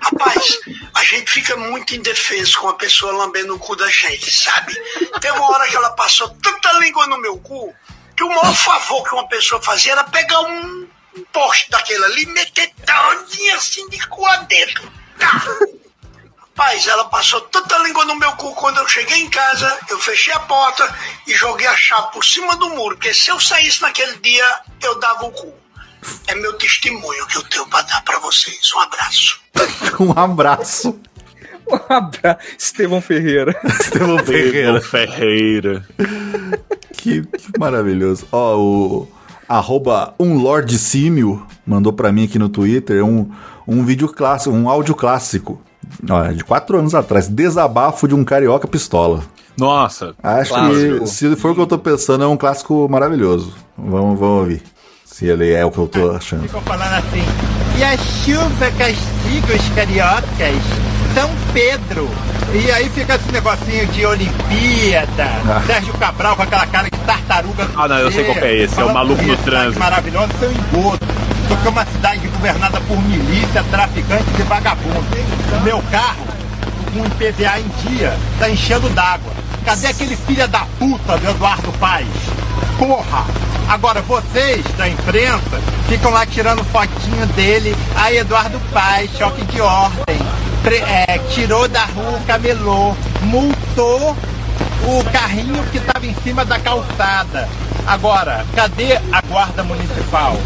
Speaker 37: Rapaz, a gente fica muito indefeso com a pessoa lambendo o cu da gente, sabe? Tem uma hora que ela passou tanta língua no meu cu que o maior favor que uma pessoa fazia era pegar um, poste daquele ali e meter todinha assim de cu adentro. Tá. Rapaz, ela passou tanta língua no meu cu quando eu cheguei em casa, eu fechei a porta e joguei a chave por cima do muro, porque se eu saísse naquele dia, eu dava o cu. É meu testemunho que eu tenho pra dar pra vocês. Um abraço.
Speaker 2: Um abraço.
Speaker 3: Um abraço. Estevão Ferreira.
Speaker 2: Estevão Ferreira.
Speaker 4: Ferreira.
Speaker 2: Que, que maravilhoso. Ó, o arroba um Lord Símio mandou pra mim aqui no Twitter um, um vídeo clássico, um áudio clássico. Ó, de quatro anos atrás. Desabafo de um carioca pistola.
Speaker 4: Nossa.
Speaker 2: Acho
Speaker 4: clássico.
Speaker 2: que, se for o que eu tô pensando, é um clássico maravilhoso. Vamos, vamos ouvir. Se ele é o que eu tô achando.
Speaker 38: Ficam falando assim. E a chuva castiga os cariocas. São
Speaker 39: Pedro. E aí fica esse negocinho de Olimpíada,
Speaker 4: Ah.
Speaker 39: Sérgio Cabral com aquela cara de tartaruga.
Speaker 4: Ah, não, eu sei qual que é esse, é o maluco no
Speaker 39: cidade
Speaker 4: trânsito.
Speaker 39: Maravilhosa, seu engodo. Porque é uma cidade governada por milícia, traficantes e vagabundos. Meu carro, com o IPVA em dia, tá enchendo d'água. Cadê aquele filho da puta do Eduardo Paes? Porra! Agora vocês da imprensa ficam lá tirando fotinho dele. Aí Eduardo Paes, choque de ordem. Pre- é, tirou da rua o camelô, multou o carrinho que estava em cima da calçada. Agora, cadê a guarda municipal?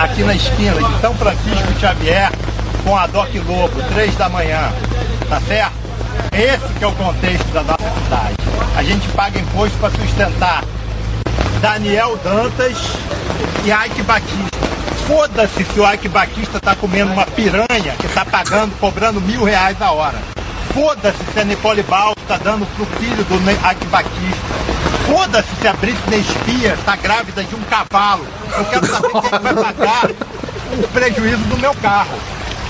Speaker 39: Aqui na esquina de São Francisco Xavier, com a Doc Lobo, três da manhã. Tá certo? Esse que é o contexto da nossa cidade. A gente paga imposto para sustentar Daniel Dantas e Ike Batista. Foda-se se o Ike Batista tá comendo uma piranha que tá pagando, cobrando mil reais a hora. Foda-se se a Nicole Bal tá dando pro filho do Ike Batista. Foda-se se a Britney Spears tá grávida de um cavalo. Eu quero saber quem é que vai pagar o prejuízo do meu carro.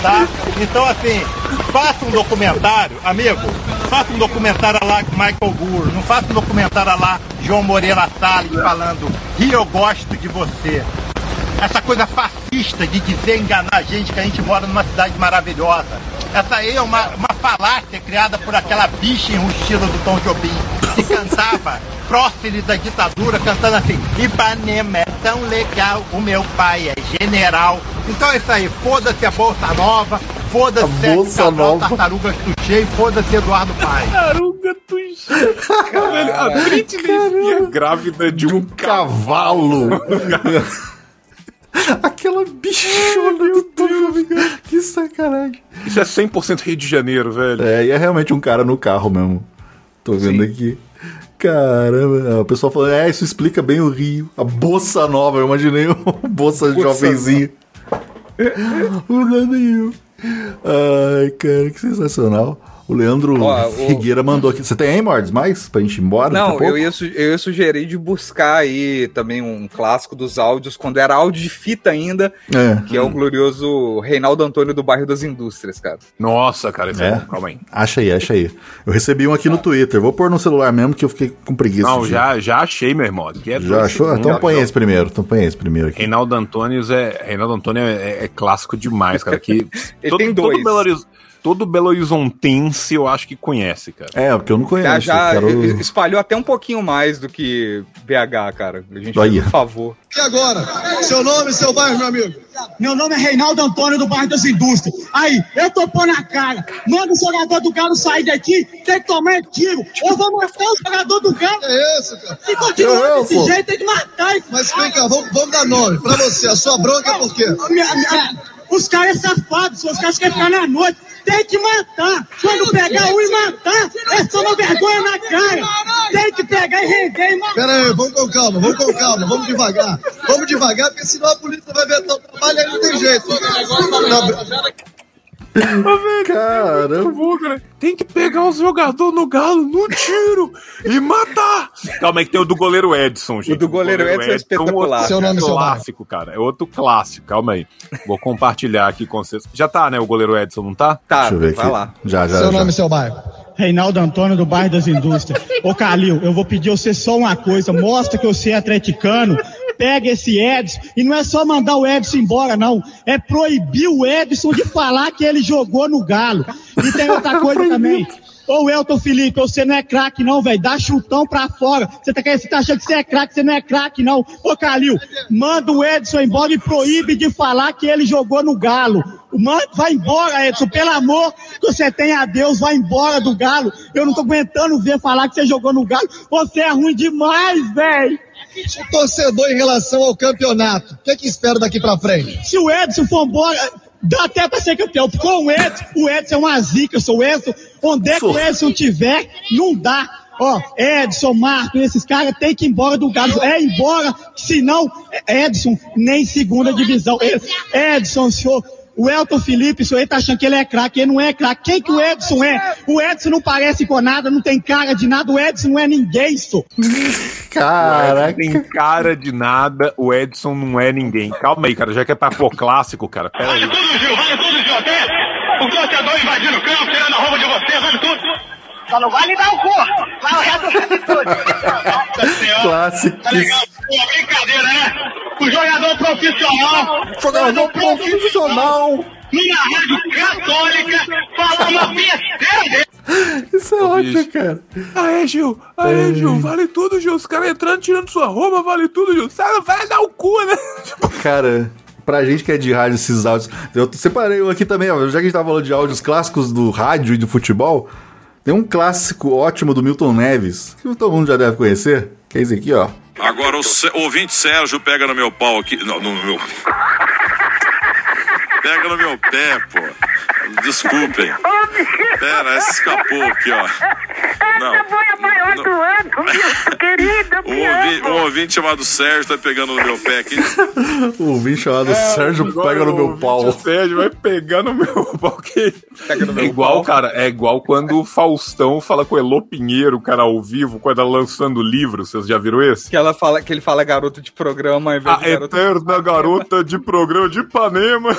Speaker 39: Tá? Então assim, faça um documentário, amigo, faça um documentário lá com Michael Moore, não faça um documentário lá João Moreira Salles falando Rio eu gosto de você. Essa coisa fascista de dizer enganar a gente que a gente mora numa cidade maravilhosa. Essa aí é uma, uma falácia criada por aquela bicha enrustida do Tom Jobim, que cantava próceres da ditadura, cantando assim, Ipanema é tão legal, o meu pai é general. Então é isso aí, foda-se a Bolsa Nova, foda-se Sérgio
Speaker 2: Bolsa
Speaker 39: Cabral,
Speaker 2: Nova.
Speaker 39: Tartaruga Tuxê e foda-se Eduardo Paes.
Speaker 4: Tartaruga Tuxê. Caralho, a Britney grávida de um
Speaker 2: cavalo. Aquela bichona do Jobim. Que sacanagem.
Speaker 4: Isso é 100% Rio de Janeiro, velho.
Speaker 2: É, e é realmente um cara no carro mesmo. Tô vendo aqui. Caramba, o pessoal falando, é, isso explica bem o Rio. A Bossa Nova, eu imaginei um Bossa
Speaker 4: Bossa
Speaker 2: jovenzinho. o Rio. Ai, cara, que sensacional. O Leandro
Speaker 3: Ó, o-
Speaker 2: Figueira mandou aqui. Você tem aí, Mordes, mais? Pra gente ir embora? daqui a
Speaker 3: Não,
Speaker 2: pouco?
Speaker 3: eu ia, eu ia sugerir de buscar aí também um clássico dos áudios, quando era áudio de fita ainda,
Speaker 2: É.
Speaker 3: que é o glorioso Reinaldo Antônio do bairro das Indústrias, cara.
Speaker 4: Nossa, cara, isso é,
Speaker 2: É?
Speaker 4: bom. Calma aí.
Speaker 2: Acha aí, acha aí. Eu recebi um aqui no Twitter. Vou pôr no celular mesmo que eu fiquei com preguiça.
Speaker 4: Não, já, já achei, meu irmão. É
Speaker 2: Já achou? Então põe esse primeiro. Então põe esse primeiro aqui.
Speaker 4: Reinaldo Antônio é, Reinaldo Antônio é, é clássico demais, cara. Que
Speaker 3: Ele
Speaker 4: todo,
Speaker 3: tem
Speaker 4: todo
Speaker 3: dois.
Speaker 4: Belo, Horiz- todo Belo Horizontense eu acho que conhece, cara.
Speaker 2: É, porque eu não conheço.
Speaker 3: Já, já
Speaker 2: quero-
Speaker 3: espalhou até um pouquinho mais do que BH, cara. A gente por favor.
Speaker 40: E agora? Seu nome e seu bairro, meu amigo? Meu nome é Reinaldo Antônio do bairro das Indústrias. Aí, eu tô pondo a cara. Manda o jogador do Galo sair daqui, tem que tomar tiro. Eu vou matar o jogador do Galo. É isso, cara. Se continuar Eu, desse pô. jeito, tem que matar Mas vem cá, vamos, vamos dar nome. Pra você, a sua bronca é por quê? Os caras safados, os caras querem ficar na noite. Tem que matar. Quando pegar um e matar, é só uma vergonha na cara. Tem que pegar e render e matar. Pera aí, vamos com calma, vamos com calma, vamos devagar. Vamos devagar, porque senão a polícia vai ver teu trabalho e aí não tem jeito.
Speaker 2: Caramba.
Speaker 4: Tem que pegar os jogadores no galo no tiro e matar. Calma aí que tem o do goleiro Edson, gente.
Speaker 3: O do goleiro Edson é espetacular.
Speaker 4: outro
Speaker 3: Seu nome, seu
Speaker 4: clássico, cara. É outro clássico. Calma aí. Vou compartilhar aqui com vocês. Já tá, né? O goleiro Edson, não tá?
Speaker 3: Tá,
Speaker 2: Deixa eu ver aqui. Já, já,
Speaker 40: Seu
Speaker 2: já.
Speaker 40: nome e seu bairro? Reinaldo Antônio do bairro das Indústrias. Ô Calil, eu vou pedir a você só uma coisa. Mostra que você é atleticano. Pega esse Edson. E não é só mandar o Edson embora, não. É proibir o Edson de falar que ele jogou no Galo. E tem outra coisa também. Ô Elton Felipe, você não é craque não, velho. Dá chutão pra fora. Você tá, querendo- você tá achando que você é craque, você não é craque não. Ô Calil, manda o Edson embora e proíbe de falar que ele jogou no Galo. Manda, vai embora, Edson. Pelo amor que você tem a Deus, vai embora do Galo. Eu não tô aguentando ver falar que você jogou no Galo. Você é ruim demais, velho. O torcedor em relação ao campeonato, o que, é que espera daqui pra frente? Se o Edson for embora, dá até pra ser campeão. Com o Edson, o Edson é uma zica, eu sou o Edson. Onde é que o Edson tiver, não dá. Ó, Edson, Marco, esses caras têm que ir embora do Galo. É embora, senão, Edson, nem segunda divisão. Edson, senhor. O Elton Felipe, o senhor aí tá achando que ele é craque, ele não é craque. Quem que o Edson é? O Edson não parece com nada, não tem cara de nada, o Edson não é ninguém, senhor.
Speaker 2: Caraca.
Speaker 4: Tem cara de nada, o Edson não é ninguém. Calma aí, cara. Já que é pra pôr clássico, cara. Pera aí.
Speaker 41: O torcedor invadindo o campo, tirando a roupa de você, vale tudo. Só não vale dar o cu. Vai o resto de tudo.
Speaker 2: Clássico.
Speaker 41: Tá legal? Pô, brincadeira, né? O jogador profissional.
Speaker 2: Jogador profissional.
Speaker 41: Numa rádio católica, falar uma besteira dele.
Speaker 2: Isso é ótimo, cara.
Speaker 4: Aê, Gil. Aê, Gil. Vale tudo, Gil. Os caras entrando, tirando sua roupa, vale tudo, Gil. Sai, vai dar o cu, né?
Speaker 2: Cara, pra gente que é de rádio, esses áudios. Eu separei um aqui também, ó. Já que a gente tava falando de áudios clássicos do rádio e do futebol, tem um clássico ótimo do Milton Neves, que todo mundo já deve conhecer, que é esse aqui, ó.
Speaker 42: Agora o ouvinte Sérgio pega no meu pau aqui. Não, no meu. Pega no meu pé, pô. Desculpem. Pera, essa escapou aqui, ó. Não.
Speaker 41: maior do ano, meu querido.
Speaker 42: O ouvinte, um ouvinte chamado Sérgio tá pegando no meu pé aqui.
Speaker 2: O ouvinte chamado
Speaker 4: É,
Speaker 2: Sérgio pega no
Speaker 4: o
Speaker 2: meu pau.
Speaker 4: O Sérgio vai pegar no meu pau. Que... é igual, cara, é igual quando o Faustão fala com o Elô Pinheiro, cara, ao vivo, quando ela lançando livro. Vocês já viram esse?
Speaker 3: Que, ela fala, que ele fala garoto de programa ao invés
Speaker 4: A
Speaker 3: de garoto
Speaker 4: eterna garota de programa de Ipanema.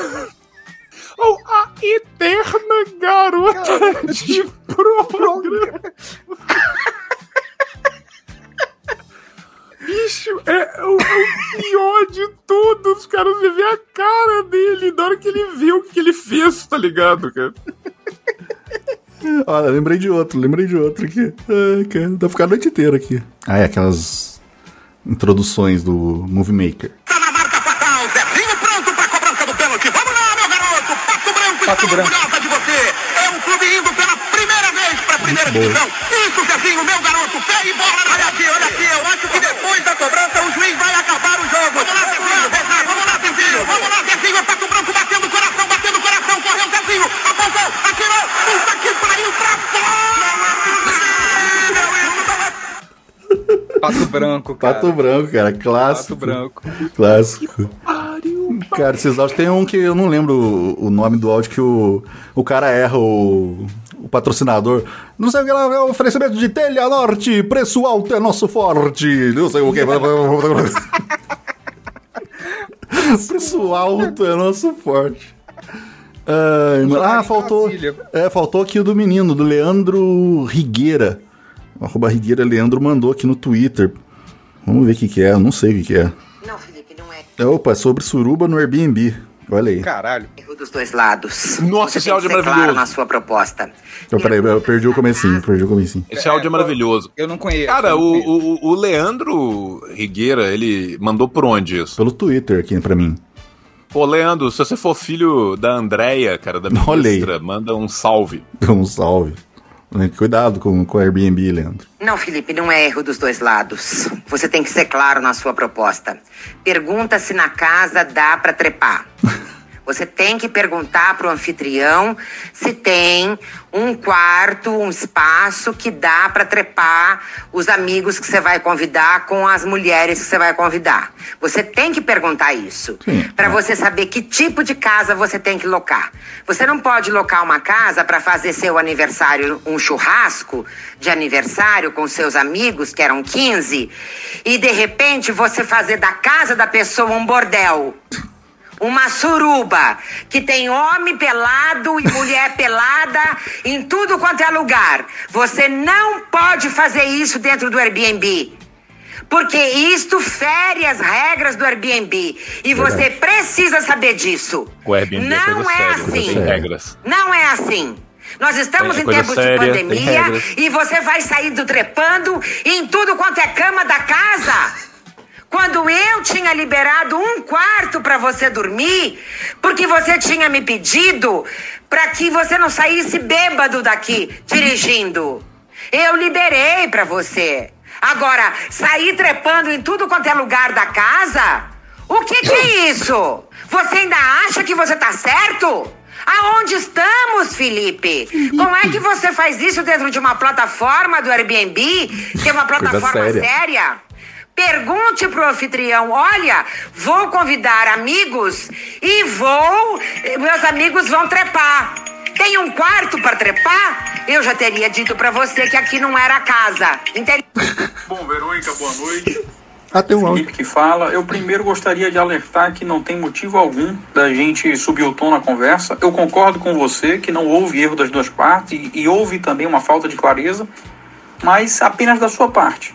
Speaker 4: Ou a eterna garota de programa. Bicho, é o, o pior de todos, cara. Você vê a cara dele na hora que ele vê o que ele fez, tá ligado, cara?
Speaker 2: Olha, lembrei de outro, lembrei de outro aqui. Ai, cara, dá pra ficar a noite inteira aqui. Ah, é aquelas introduções do Movie Maker.
Speaker 41: Pato Branco. de você. É um clube indo pela primeira vez pra primeira
Speaker 2: Muito bom.
Speaker 41: divisão. Isso, Zezinho, meu garoto. Pé e bola. Olha aqui, olha aqui. Eu acho que depois da cobrança o juiz vai acabar o jogo. Vamos lá, Zezinho. Vamos lá, Zezinho. Vamos lá, Zezinho. É Pato Branco batendo o coração, batendo o coração. Correu, Zezinho. Apontou, atirou. Puta que pariu pra
Speaker 3: Pato Branco, cara.
Speaker 2: Pato Branco, cara, clássico.
Speaker 3: Pato Branco.
Speaker 2: Clássico. Cara, esses áudios tem um que eu não lembro o, nome do áudio que o, o cara erra o, o patrocinador. Não sei o que lá, é o oferecimento de Telha Norte, preço alto é nosso forte. Não sei o que. preço alto é nosso forte. Mano. ah, faltou. É, faltou aqui o do menino, do Leandro Rigueira. O arroba Rigueira Leandro mandou aqui no Twitter. Vamos ver o que, que é, eu não sei o que, que é.
Speaker 28: Não, Felipe, não é
Speaker 2: É, Opa, é sobre suruba no Airbnb. Olha aí.
Speaker 3: Caralho.
Speaker 28: erro dos dois lados.
Speaker 4: Nossa,
Speaker 28: Você
Speaker 4: esse áudio é
Speaker 28: ser claro
Speaker 4: maravilhoso.
Speaker 28: na sua proposta.
Speaker 2: Então, peraí, eu perdi o comecinho, perdi o comecinho.
Speaker 4: Esse áudio é maravilhoso.
Speaker 3: Eu não conheço.
Speaker 4: Cara, o,
Speaker 3: conheço.
Speaker 4: o, o Leandro Rigueira, ele mandou por onde isso?
Speaker 2: Pelo Twitter aqui pra mim.
Speaker 4: Pô, Leandro, se você for filho da Andréia, cara, da ministra, manda um salve.
Speaker 2: Um salve. Cuidado com, com o Airbnb, Leandro.
Speaker 28: Não, Felipe, não é erro dos dois lados. Você tem que ser claro na sua proposta. Pergunta se na casa dá pra trepar. Você tem que perguntar pro anfitrião se tem um quarto, um espaço que dá pra trepar os amigos que você vai convidar com as mulheres que você vai convidar. Você tem que perguntar isso Pra você saber que tipo de casa você tem que locar. Você não pode locar uma casa pra fazer seu aniversário um churrasco de aniversário com seus amigos, que eram 15, e de repente você fazer da casa da pessoa um bordel. Uma suruba que tem homem pelado e mulher pelada em tudo quanto é lugar. Você não pode fazer isso dentro do Airbnb. Porque isto fere as regras do Airbnb. E você precisa saber disso.
Speaker 4: O Airbnb é
Speaker 28: Não é
Speaker 4: séria,
Speaker 28: assim.
Speaker 4: tem regras.
Speaker 28: Não é assim. Nós estamos
Speaker 4: É
Speaker 28: em tempos
Speaker 4: séria,
Speaker 28: de pandemia e você vai sair do trepando em tudo quanto é cama da casa. Quando eu tinha liberado um quarto para você dormir, porque você tinha me pedido para que você não saísse bêbado daqui dirigindo. Eu liberei para você. Agora, sair trepando em tudo quanto é lugar da casa? O que, que é isso? Você ainda acha que você tá certo? Aonde estamos, Felipe? Como é que você faz isso dentro de uma plataforma do Airbnb, que é uma plataforma
Speaker 2: séria.
Speaker 28: séria? Pergunte pro anfitrião: olha, vou convidar amigos e vou. Meus amigos vão trepar. Tem um quarto para trepar? Eu já teria dito pra você que aqui não era a casa. Entendeu?
Speaker 43: Bom, Verônica, boa noite.
Speaker 2: Tem um
Speaker 43: Felipe que fala. Eu primeiro gostaria de alertar que não tem motivo algum da gente subir o tom na conversa. Eu concordo com você que não houve erro das duas partes e, e houve também uma falta de clareza, mas apenas da sua parte.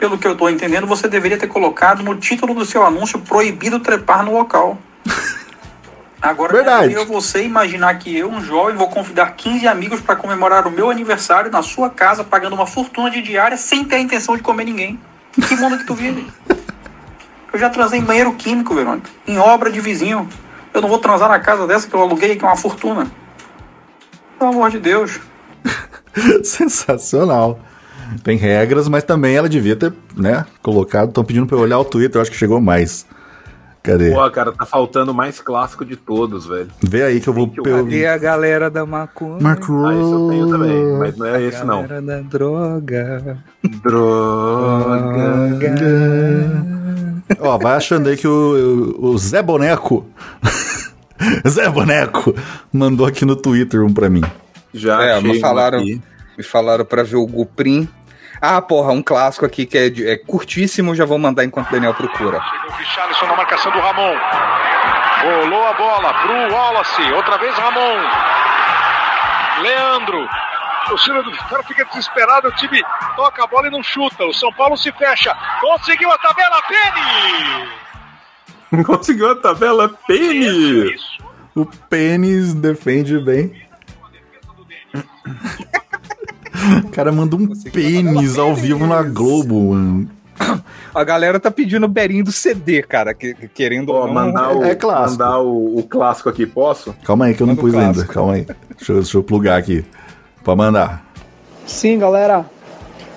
Speaker 43: Pelo que eu estou entendendo, você deveria ter colocado no título do seu anúncio proibido trepar no local. Agora,
Speaker 2: Verdade.
Speaker 43: eu você imaginar que eu, um jovem, vou convidar 15 amigos para comemorar o meu aniversário na sua casa, pagando uma fortuna de diária, sem ter a intenção de comer ninguém. Em que mundo que tu vive? Eu já transei em banheiro químico, Verônica. Em obra de vizinho. Eu não vou transar na casa dessa que eu aluguei, que é uma fortuna. Pelo amor de Deus.
Speaker 2: Sensacional. Tem regras, mas também ela devia ter, né, colocado. Estão pedindo pra eu olhar o Twitter, eu acho que chegou mais. Cadê?
Speaker 4: Pô, cara, tá faltando o mais clássico de todos, velho.
Speaker 2: Vê aí que eu vou. Eu...
Speaker 3: E a galera da macumba.
Speaker 2: Macro...
Speaker 4: Ah, isso eu tenho também, mas não é esse não.
Speaker 3: galera da droga.
Speaker 4: Droga.
Speaker 2: Ó, vai achando aí que o, o Zé Boneco. Zé Boneco mandou aqui no Twitter um pra mim.
Speaker 4: Já
Speaker 3: É, me falaram,
Speaker 4: aqui.
Speaker 3: me falaram pra ver o Guprim. Ah, porra, um clássico aqui que é, de- é curtíssimo, já vou mandar enquanto o Daniel procura.
Speaker 44: O Richarlison na marcação do Ramon. Rolou a bola pro Wallace. Outra vez Ramon. Leandro. O Silvio do cara fica desesperado. O time toca a bola e não chuta. O São Paulo se fecha. Conseguiu a tabela. Pene!
Speaker 4: Conseguiu a tabela Penny!
Speaker 2: O Pênis defende bem. O cara manda um pênis ao vivo na Globo, mano.
Speaker 3: A galera tá pedindo o Berinho do CD, cara, que, que- querendo não.
Speaker 4: Mandar o,
Speaker 2: É clássico.
Speaker 4: Mandar o, o clássico aqui, posso?
Speaker 2: Calma aí que eu não
Speaker 3: Manda
Speaker 2: pus ainda. Calma aí. Deixa eu, deixa eu plugar aqui. Pra mandar.
Speaker 34: Sim, galera.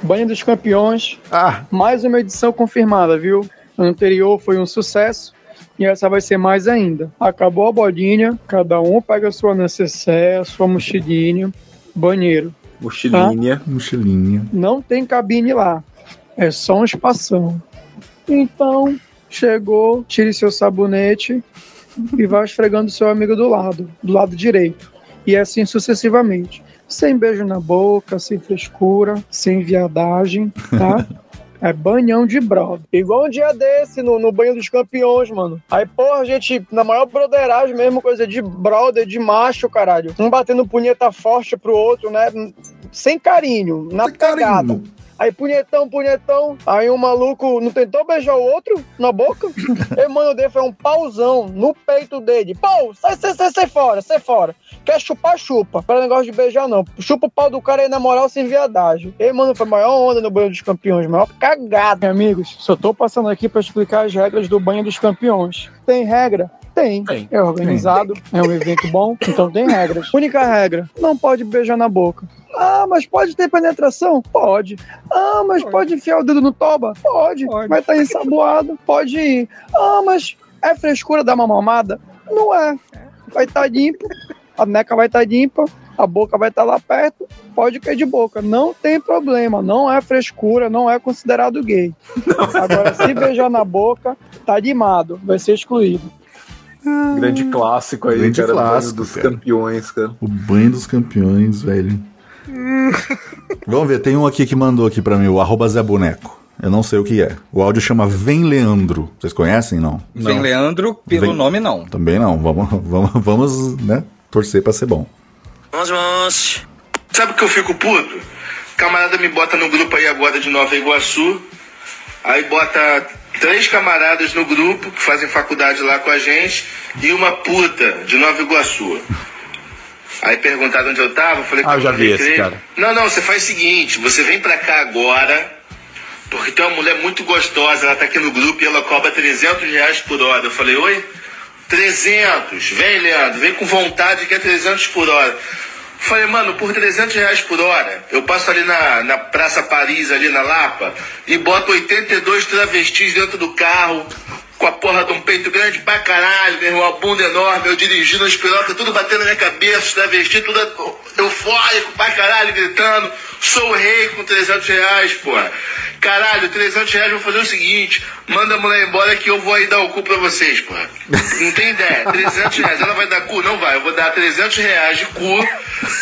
Speaker 34: Banho dos Campeões.
Speaker 2: Ah.
Speaker 34: Mais uma edição confirmada, viu? A anterior foi um sucesso e essa vai ser mais ainda. Acabou a bodinha, cada um pega a sua necessaire, a sua mochilinha, banheiro.
Speaker 4: Mochilinha.
Speaker 2: Mochilinha.
Speaker 34: Não tem cabine lá. É só um espação. Então, chegou, tire seu sabonete e vai esfregando seu amigo do lado, do lado direito. E assim sucessivamente. Sem beijo na boca, sem frescura, sem viadagem, tá? É banhão de brother. Igual um dia desse no, no banho dos campeões, mano. Aí, porra, a gente, na maior broderagem mesmo, coisa de brother, de macho, caralho. Um batendo punheta forte pro outro, né? Sem carinho, na pegada. Aí punhetão, punhetão. Aí um maluco não tentou beijar o outro na boca? E mano dele foi um pauzão no peito dele. Pau, sai, sai, sai, sai fora, sai fora. Quer chupar, chupa. Para negócio de beijar, não. Chupa o pau do cara aí na moral sem viadagem. E mano, foi a maior onda no banho dos campeões, maior cagada. Amigos, só tô passando aqui para explicar as regras do banho dos campeões. Tem regra? Tem. É organizado, é um evento bom, então tem regras. Única regra: não pode beijar na boca. Ah, mas pode ter penetração? Pode. Ah, mas pode enfiar o dedo no toba? Pode. Vai estar ensaboado? Pode ir. Ah, mas é frescura dar uma mamada? Não é. Vai estar limpo, a neca vai estar limpa, a boca vai estar lá perto, pode cair de boca. Não tem problema, não é frescura, não é considerado gay. Agora, se beijar na boca, tá limado, vai ser excluído.
Speaker 4: Grande clássico aí,
Speaker 2: Grande
Speaker 4: cara.
Speaker 2: clássico,
Speaker 4: dos
Speaker 2: cara.
Speaker 4: campeões, cara.
Speaker 2: O banho dos campeões, velho. Vamos ver, tem um aqui que mandou aqui pra mim, o arroba Zé Boneco. Eu não sei o que é. O áudio chama Vem Leandro. Vocês conhecem, não?
Speaker 3: Vem Leandro, pelo
Speaker 2: Vem-
Speaker 3: nome não.
Speaker 2: Também não. Vamos, vamos, vamos né, torcer pra ser bom.
Speaker 45: Sabe o que eu fico puto? Camarada me bota no grupo aí agora de Nova Iguaçu. Aí bota três camaradas no grupo que fazem faculdade lá com a gente e uma puta de Nova Iguaçu. Aí perguntaram onde eu tava, eu falei que
Speaker 4: Ah, eu já vi esse, cara.
Speaker 45: Não, não, você faz o seguinte, você vem pra cá agora, porque tem uma mulher muito gostosa, ela tá aqui no grupo e ela cobra 300 reais por hora. Eu falei, oi? 300, vem Leandro, vem com vontade que é 300 por hora. Falei, mano, por 300 reais por hora, eu passo ali na, na Praça Paris, ali na Lapa, e boto 82 travestis dentro do carro, com a porra de um peito grande pra caralho, meu irmão, a bunda enorme, eu dirigindo as pirocas, tudo batendo na minha cabeça, travestis, tudo eufórico pra caralho, gritando, Sou o rei com 300 reais, porra. Caralho, 300 reais, vou fazer o seguinte: manda a mulher embora que eu vou aí dar o cu pra vocês, porra. Não tem ideia. 300 reais. Ela vai dar cu? Não vai. Eu vou dar 300 reais de cu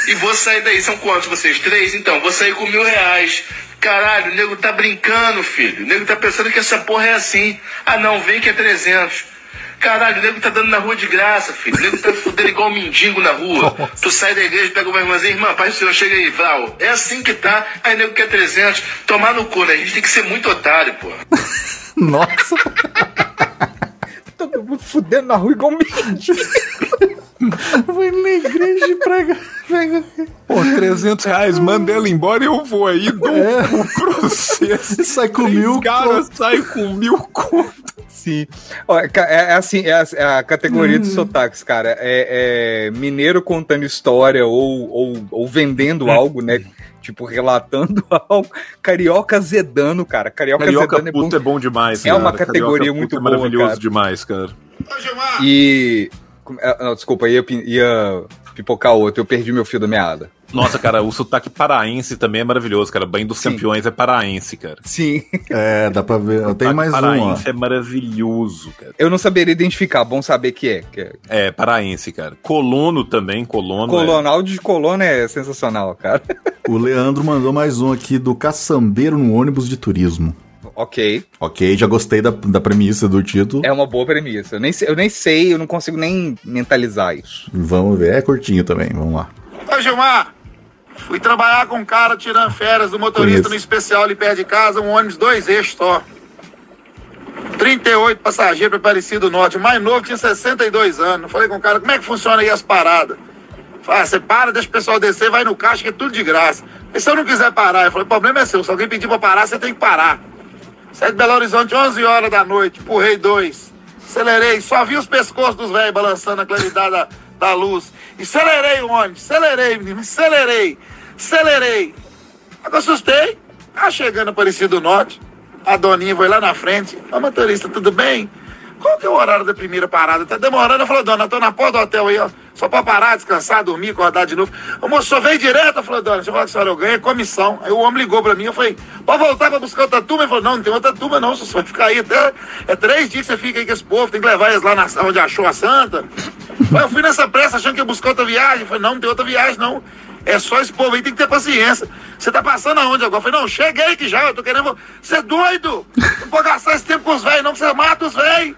Speaker 45: e vou sair daí. São quantos vocês? Três? Então, vou sair com mil reais. Caralho, o nego tá brincando, filho. O nego tá pensando que essa porra é assim. Ah, não, vem que é 300. Caralho, o nego tá dando na rua de graça, filho. O nego tá fudendo igual um mendigo na rua. Tu sai da igreja, pega uma irmãzinha, irmã, pai do senhor, chega aí, Vral. É assim que tá. Aí o nego quer 300. Tomar no cu, né? A gente tem que ser muito otário, pô.
Speaker 2: Nossa.
Speaker 3: Todo mundo fudendo na rua igual um mendigo.
Speaker 2: Vai na igreja e prega. prega.
Speaker 4: Pô, 300 reais, manda ela embora e eu vou aí, dou
Speaker 2: É.
Speaker 4: o processo.
Speaker 2: Sai com
Speaker 4: Três
Speaker 2: mil
Speaker 4: caras saem com mil conto.
Speaker 3: Sim. Ó, é, ca- é assim, é a, é a categoria dos sotaques, cara. É, é mineiro contando história ou, ou, ou vendendo algo, né? Tipo, relatando algo. Carioca zedando, cara. Carioca,
Speaker 4: Carioca
Speaker 3: zedando é
Speaker 4: puta
Speaker 3: bom.
Speaker 4: é bom demais,
Speaker 3: É
Speaker 4: cara.
Speaker 3: uma categoria
Speaker 4: Carioca
Speaker 3: muito
Speaker 4: puta é
Speaker 3: boa,
Speaker 4: maravilhoso
Speaker 3: cara.
Speaker 4: demais, cara.
Speaker 3: E. é, Não, desculpa, ia, ia pipocar outro. Eu perdi meu fio da meada.
Speaker 4: Nossa, cara, o sotaque paraense também é maravilhoso, cara. Banho dos Campeões é paraense, cara.
Speaker 3: Sim.
Speaker 2: É, dá pra ver. Eu tenho mais um, ó.
Speaker 4: paraense é maravilhoso, cara.
Speaker 3: Eu não saberia identificar, bom saber que é. Que é.
Speaker 4: É, paraense, cara. Colono também, colono.
Speaker 3: Colono, áudio de colono é sensacional, cara.
Speaker 2: O Leandro mandou mais um aqui do caçambeiro no ônibus de turismo.
Speaker 3: Ok.
Speaker 2: Ok, já gostei da, da premissa do título.
Speaker 3: É uma boa premissa. Eu nem, sei- eu nem sei, eu não consigo nem mentalizar isso.
Speaker 2: Vamos ver, é curtinho também, vamos lá.
Speaker 41: Ô Gilmar, fui trabalhar com um cara tirando férias do motorista
Speaker 2: Conheço.
Speaker 41: no especial ali perto de casa, um ônibus dois eixos só. 38 passageiros para Aparecido Norte, o mais novo tinha 62 anos. Falei com o cara, como é que funciona aí as paradas? Falei, ah, você para, deixa o pessoal descer, vai no caixa que é tudo de graça. E se eu não quiser parar? Eu falei, o problema é seu, se alguém pedir pra parar, você tem que parar. Saí de Belo Horizonte 11 horas da noite, empurrei dois. Acelerei, só vi os pescoços dos velhos balançando na claridade da, da luz. Acelerei o ônibus, acelerei, menino, acelerei, acelerei. Agora assustei. Ah, chegando Aparecido Norte, a doninha foi lá na frente. Ô motorista, tudo bem? Qual que é o horário da primeira parada? Tá demorando. Eu falei, dona, tô na porta do hotel aí, ó. Só pra parar, descansar, dormir, acordar de novo. O moço só veio direto. Eu falei, dona, deixa eu falar com a senhora, eu ganhei comissão. Aí o homem ligou pra mim, eu falei, pode voltar pra buscar outra turma? Ele falou, não, não tem outra turma não, você vai ficar aí até... É três dias que você fica aí com esse povo, tem que levar eles lá na, onde achou a santa. Aí eu fui nessa pressa achando que ia buscar outra viagem. Eu falei, não, não tem outra viagem não. É só esse povo aí, tem que ter paciência. Você tá passando aonde agora? Eu falei, não, cheguei aqui já, eu tô querendo... Você é doido? Não pode gastar esse tempo com os velhos não, que você mata os velhos.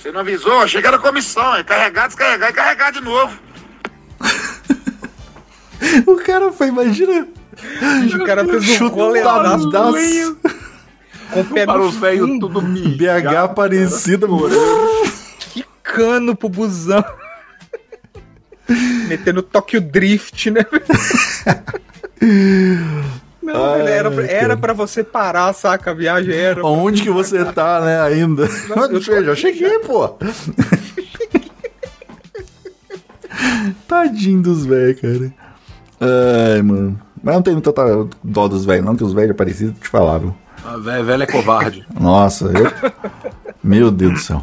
Speaker 41: Você não avisou, chega na comissão, é carregar, descarregar e carregar de novo.
Speaker 2: O cara foi, imagina.
Speaker 3: O cara fez um roladaço com o pé
Speaker 4: Para
Speaker 3: fundo.
Speaker 4: tudo
Speaker 2: BH Aparecida.
Speaker 3: Que cano pro busão. Metendo Tokyo Drift, né? Não, velho, era, pra- era pra você parar, saca? A viagem era.
Speaker 2: Onde que você tá, né, ainda? Eu já cheguei, pô. Tadinho dos velhos, cara. Ai, mano. Mas não tem muita dó dos velhos, não, que os velhos parecidos te falavam.
Speaker 4: A velha, velha é covarde.
Speaker 2: Nossa, eu... Meu Deus do céu.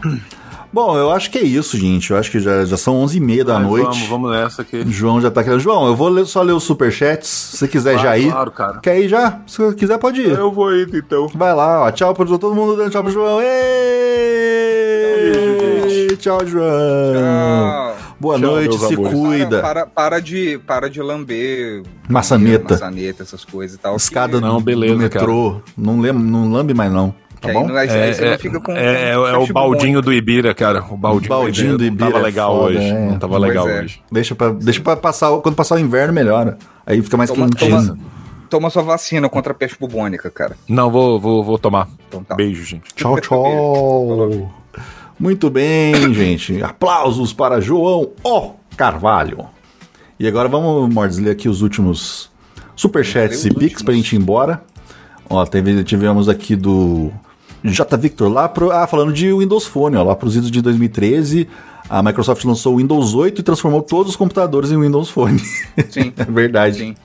Speaker 2: Bom, eu acho que é isso, gente. Eu acho que já, já são 11h30 da
Speaker 4: Vai,
Speaker 2: noite.
Speaker 4: Vamos, vamos nessa aqui.
Speaker 2: João já tá querendo. João, eu vou ler- só ler os superchats. Se você quiser
Speaker 4: Claro,
Speaker 2: já ir.
Speaker 4: claro, cara.
Speaker 2: Quer ir já? Se você quiser, pode ir.
Speaker 4: Eu vou ir, então.
Speaker 2: Vai lá, ó. Tchau pro todo mundo dando tchau pro João. Ei! Tchau, João. Boa
Speaker 4: Tchau,
Speaker 2: noite, se
Speaker 4: amores.
Speaker 2: cuida.
Speaker 3: Para, para, de, para de lamber.
Speaker 2: Maçaneta.
Speaker 3: Maçaneta, essas coisas e tal.
Speaker 2: Escada
Speaker 4: Não,
Speaker 2: do,
Speaker 4: beleza,
Speaker 2: do metrô. Não, lembro, não lambe mais, não. Tá
Speaker 3: aí
Speaker 2: bom?
Speaker 3: é- aí você não fica com-
Speaker 4: é, é, é o baldinho do Ibira, cara. O baldinho,
Speaker 2: Baldinho do Ibira.
Speaker 4: Não tava
Speaker 2: é
Speaker 4: legal
Speaker 2: foda,
Speaker 4: hoje.
Speaker 2: é.
Speaker 4: Não tava
Speaker 3: Pois
Speaker 4: legal
Speaker 3: é.
Speaker 4: hoje.
Speaker 2: Deixa pra, deixa pra passar. o- Quando passar o inverno, melhora. Aí fica mais
Speaker 3: Toma,
Speaker 2: quentinho.
Speaker 3: toma, toma sua vacina contra a peste bubônica, cara.
Speaker 4: Não, vou, vou, vou tomar.
Speaker 3: Então tá.
Speaker 4: Beijo, gente.
Speaker 2: Tchau, tchau. Muito bem, gente. Aplausos para João O. Carvalho. E agora vamos, Mordes, ler aqui os últimos superchats e pix pra gente ir embora. Ó, teve, tivemos aqui do J. Victor lá pro. Ah, falando de Windows Phone, ó, lá pros idos de 2013. A Microsoft lançou o Windows 8 e transformou todos os computadores em Windows Phone.
Speaker 3: Sim.
Speaker 2: é verdade.
Speaker 3: Sim.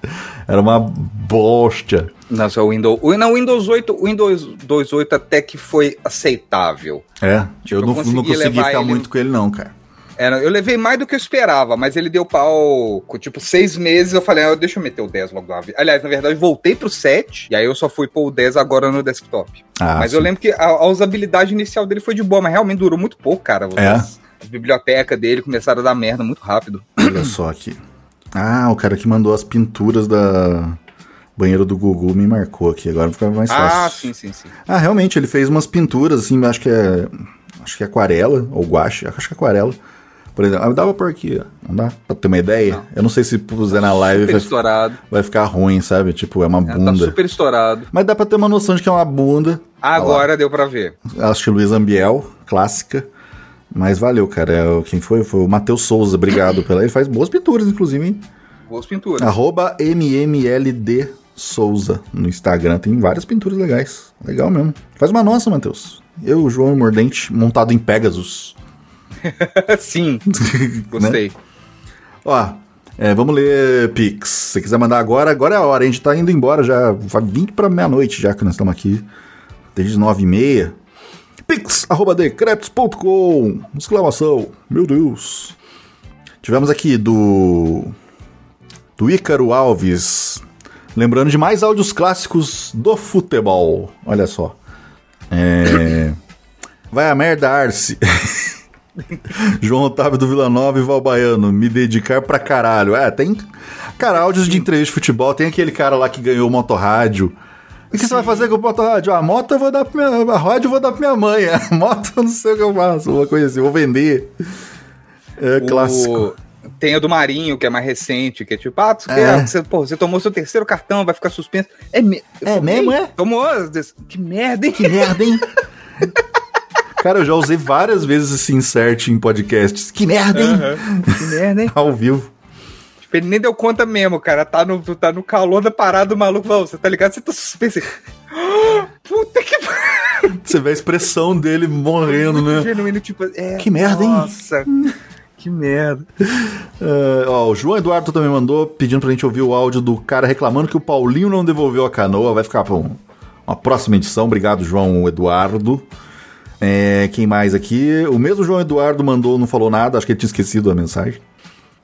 Speaker 2: Era uma bosta.
Speaker 3: Não, só o Windows. Não, Windows 8, o Windows 2.8 até que foi aceitável.
Speaker 2: É,
Speaker 3: Tipo,
Speaker 2: eu
Speaker 3: eu
Speaker 2: não,
Speaker 3: consegui
Speaker 2: não consegui ficar
Speaker 3: ele-
Speaker 2: muito com ele, não, cara.
Speaker 3: Era, eu levei mais do que eu esperava, mas ele deu pau com tipo seis meses. Eu falei, ah, deixa eu meter o 10 logo lá. Aliás, na verdade, voltei pro 7 e aí eu só fui pôr o 10 agora no desktop.
Speaker 2: Ah,
Speaker 3: mas
Speaker 2: sim.
Speaker 3: eu lembro que a, a usabilidade inicial dele foi de boa, mas realmente durou muito pouco, cara.
Speaker 2: É?
Speaker 3: As, as bibliotecas dele começaram a dar merda muito rápido.
Speaker 2: Olha só aqui. Ah, o cara que mandou as pinturas da banheiro do Gugu me marcou aqui. Agora fica mais fácil.
Speaker 3: Ah, sim, sim, sim.
Speaker 2: Ah, realmente, ele fez umas pinturas, assim, acho que é. Acho que é aquarela, ou guache, acho que é aquarela. Por exemplo, ah, dá pra pôr aqui. Não dá? Pra ter uma ideia? Eu não sei se puser na live
Speaker 3: Super
Speaker 2: vai,
Speaker 3: estourado.
Speaker 2: vai ficar ruim, sabe? Tipo, é uma
Speaker 3: Tá
Speaker 2: bunda.
Speaker 3: super estourado.
Speaker 2: Mas dá pra ter uma noção de que é uma bunda.
Speaker 3: Agora deu pra ver.
Speaker 2: Acho que Luiz Ambiel, clássica. Mas valeu, cara. É, quem foi? Foi o Matheus Souza. Obrigado pela. Ele faz boas pinturas, inclusive, hein?
Speaker 3: Boas pinturas.
Speaker 2: Arroba MMLD Souza no Instagram. Tem várias pinturas legais. Legal mesmo. Faz uma nossa, Matheus. Eu, João Mordente, montado em Pegasus.
Speaker 3: Sim, gostei.
Speaker 2: Né? Ó, é, vamos ler Pix. Se você quiser mandar agora, agora é a hora. A gente tá indo embora já. Vai 20 pra meia-noite já que nós estamos aqui. Desde 9 e meia. Pix, arroba decretos.com. Exclamação. Meu Deus. Tivemos aqui do. Do Ícaro Alves. Lembrando de mais áudios clássicos do futebol. Olha só. É. Vai a merda, Arce. João Otávio do Vila Nova e Valbaiano, me dedicar pra caralho. É, tem. Cara, áudios de entrevista de futebol, tem aquele cara lá que ganhou o motorrádio. O que você vai fazer com o motorrádio? Ah, a moto eu vou dar pra minha. A rádio eu vou dar pra minha mãe. A moto eu não sei o que eu faço. Uma coisa assim, vou vender. É clássico.
Speaker 3: O- Tem a do Marinho, que é mais recente, que é tipo, ah,
Speaker 2: É.
Speaker 3: quer- você, pô, você tomou seu terceiro cartão, vai ficar suspenso. É, me...
Speaker 2: É mesmo, é?
Speaker 3: Tomou? Que merda, hein?
Speaker 2: Que merda, hein? Cara, eu já usei várias vezes esse insert em podcasts. Que merda, hein?
Speaker 3: Aham. Que merda, hein?
Speaker 2: Ao vivo.
Speaker 3: Tipo, ele nem deu conta mesmo, cara. Tá no, tá no calor da parada, o maluco você tá ligado? Você tá suspenso. Puta que
Speaker 2: Você vê a expressão dele morrendo, né?
Speaker 3: genuíno, tipo, é,
Speaker 2: Que merda, hein?
Speaker 3: Nossa, que merda.
Speaker 2: É, ó, o João Eduardo também mandou pedindo pra gente ouvir o áudio do cara reclamando que o Paulinho não devolveu a canoa. Vai ficar pra um- uma próxima edição. Obrigado, João Eduardo. É, quem mais aqui? O mesmo João Eduardo mandou, não falou nada. Acho que ele tinha esquecido a mensagem.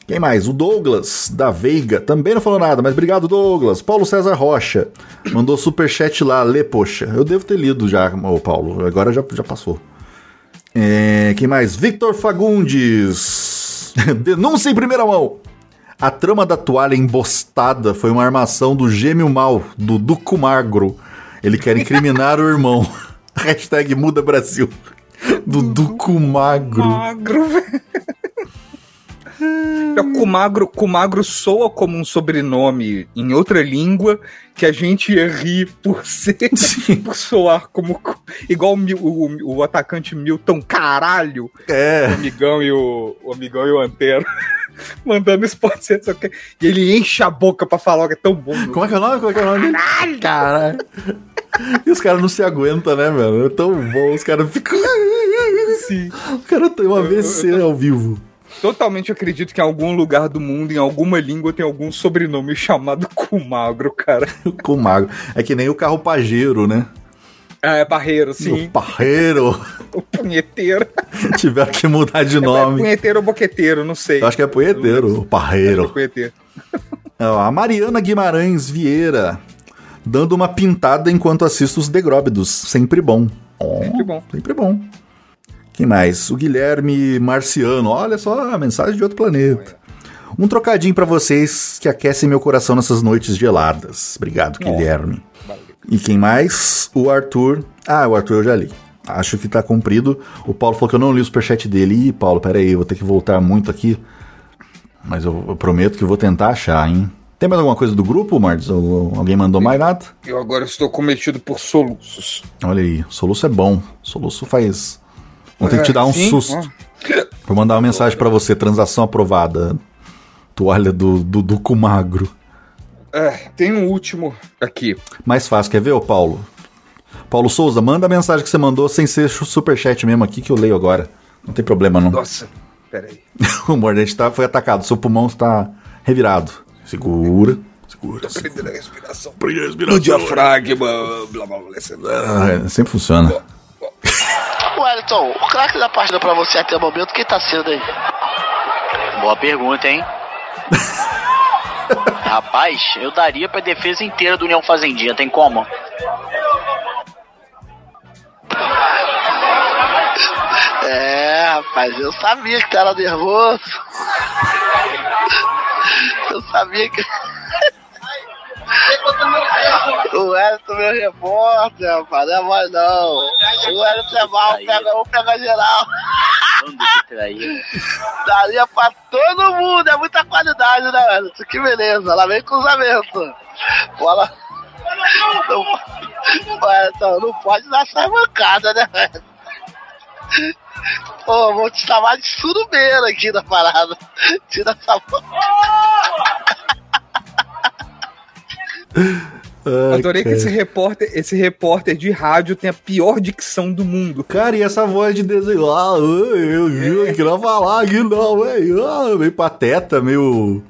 Speaker 2: Quem mais? O Douglas, da Veiga, também não falou nada, mas obrigado, Douglas. Paulo César Rocha, mandou superchat lá, lê, poxa. Eu devo ter lido já, ô Paulo, agora já, já passou. É, quem mais? Victor Fagundes. Denúncia em primeira mão. A trama da toalha embostada foi uma armação do gêmeo mal, do Duco Magro. Ele quer incriminar o irmão. Hashtag muda Brasil. Do Duco Magro.
Speaker 3: Velho. Kumagro, Kumagro soa como um sobrenome em outra língua que a gente rir por ser por soar como igual o, o, o atacante Milton caralho.
Speaker 2: É.
Speaker 3: O amigão e o, o amigão e o antero. Mandando esporte só que- E ele enche a boca pra falar que é tão bom.
Speaker 2: Como é que é o nome? Como é que é o nome? Caralho! Caralho. E os caras não se aguentam, né, mano? É tão bom, os caras ficam.
Speaker 3: Sim.
Speaker 2: O cara tem um AVC ao vivo.
Speaker 3: Totalmente acredito que em algum lugar do mundo, em alguma língua, tem algum sobrenome chamado Kumagro, cara.
Speaker 2: Com magro. É que nem o carro pajeiro, né?
Speaker 3: Ah, é barreiro, sim.
Speaker 2: O parreiro.
Speaker 3: O punheteiro.
Speaker 2: Tiveram que mudar de
Speaker 3: É
Speaker 2: nome.
Speaker 3: punheteiro ou boqueteiro, não sei.
Speaker 2: Eu acho que é punheteiro, o parreiro.
Speaker 3: Punheteiro.
Speaker 2: Ó, A Mariana Guimarães Vieira, dando uma pintada enquanto assisto os degróbidos. Sempre bom. Ó,
Speaker 3: Sempre bom.
Speaker 2: Sempre bom. Quem mais? O Guilherme Marciano. Olha só a mensagem de outro planeta. Um trocadinho pra vocês que aquecem meu coração nessas noites geladas. Obrigado, Guilherme. E quem mais? O Arthur. Ah, o Arthur eu já li. Acho que tá cumprido. O Paulo falou que eu não li o superchat dele. Ih, Paulo, peraí, eu vou ter que voltar muito aqui. Mas eu, eu prometo que eu vou tentar achar, hein? Tem mais alguma coisa do grupo, Martins? Alguém mandou mais nada?
Speaker 3: Eu agora estou cometido por soluços.
Speaker 2: Olha aí, soluço é bom. Soluço faz. Vou ter que te dar um
Speaker 3: É, sim,
Speaker 2: susto. Vou mandar uma mensagem pra você, transação aprovada. Toalha do, do Duco Magro.
Speaker 3: É, tem um último aqui.
Speaker 2: Mais fácil, quer ver, ô Paulo? Paulo Souza, manda a mensagem que você mandou sem ser superchat mesmo aqui que eu leio agora. Não tem problema, não.
Speaker 3: Nossa, peraí.
Speaker 2: o mordente tá, foi atacado, seu pulmão está revirado. Segura. Segura.
Speaker 3: Tô prendendo a respiração.
Speaker 2: Prende a respiração.
Speaker 3: O diafragma, blá blá blá.
Speaker 2: Ah, é, sempre funciona.
Speaker 35: Wellington, o craque da partida pra você até o momento, quem tá sendo aí?
Speaker 46: Boa pergunta, hein? Rapaz, eu daria pra defesa inteira do União Fazendinha, tem como?
Speaker 35: É, rapaz, eu sabia que tu era nervoso. Eu sabia que. O Wellington, meu repórter, rapaz, não é mais não. O Wellington é mal, pega um, pega geral. Daria pra todo mundo, é muita qualidade, né, Wellington? Que beleza, lá vem cruzamento. Bola. Não, Wellington, não pode dar essa mancada, né, Wellington? Pô, vou te chamar de surubeiro aqui na parada. Tira essa
Speaker 3: Adorei que esse repórter, esse repórter de rádio tem a pior dicção do mundo.
Speaker 2: Cara, e essa voz de desenho? Ah, eu, eu não queria falar aqui não, velho. Ah, meio pateta, meio.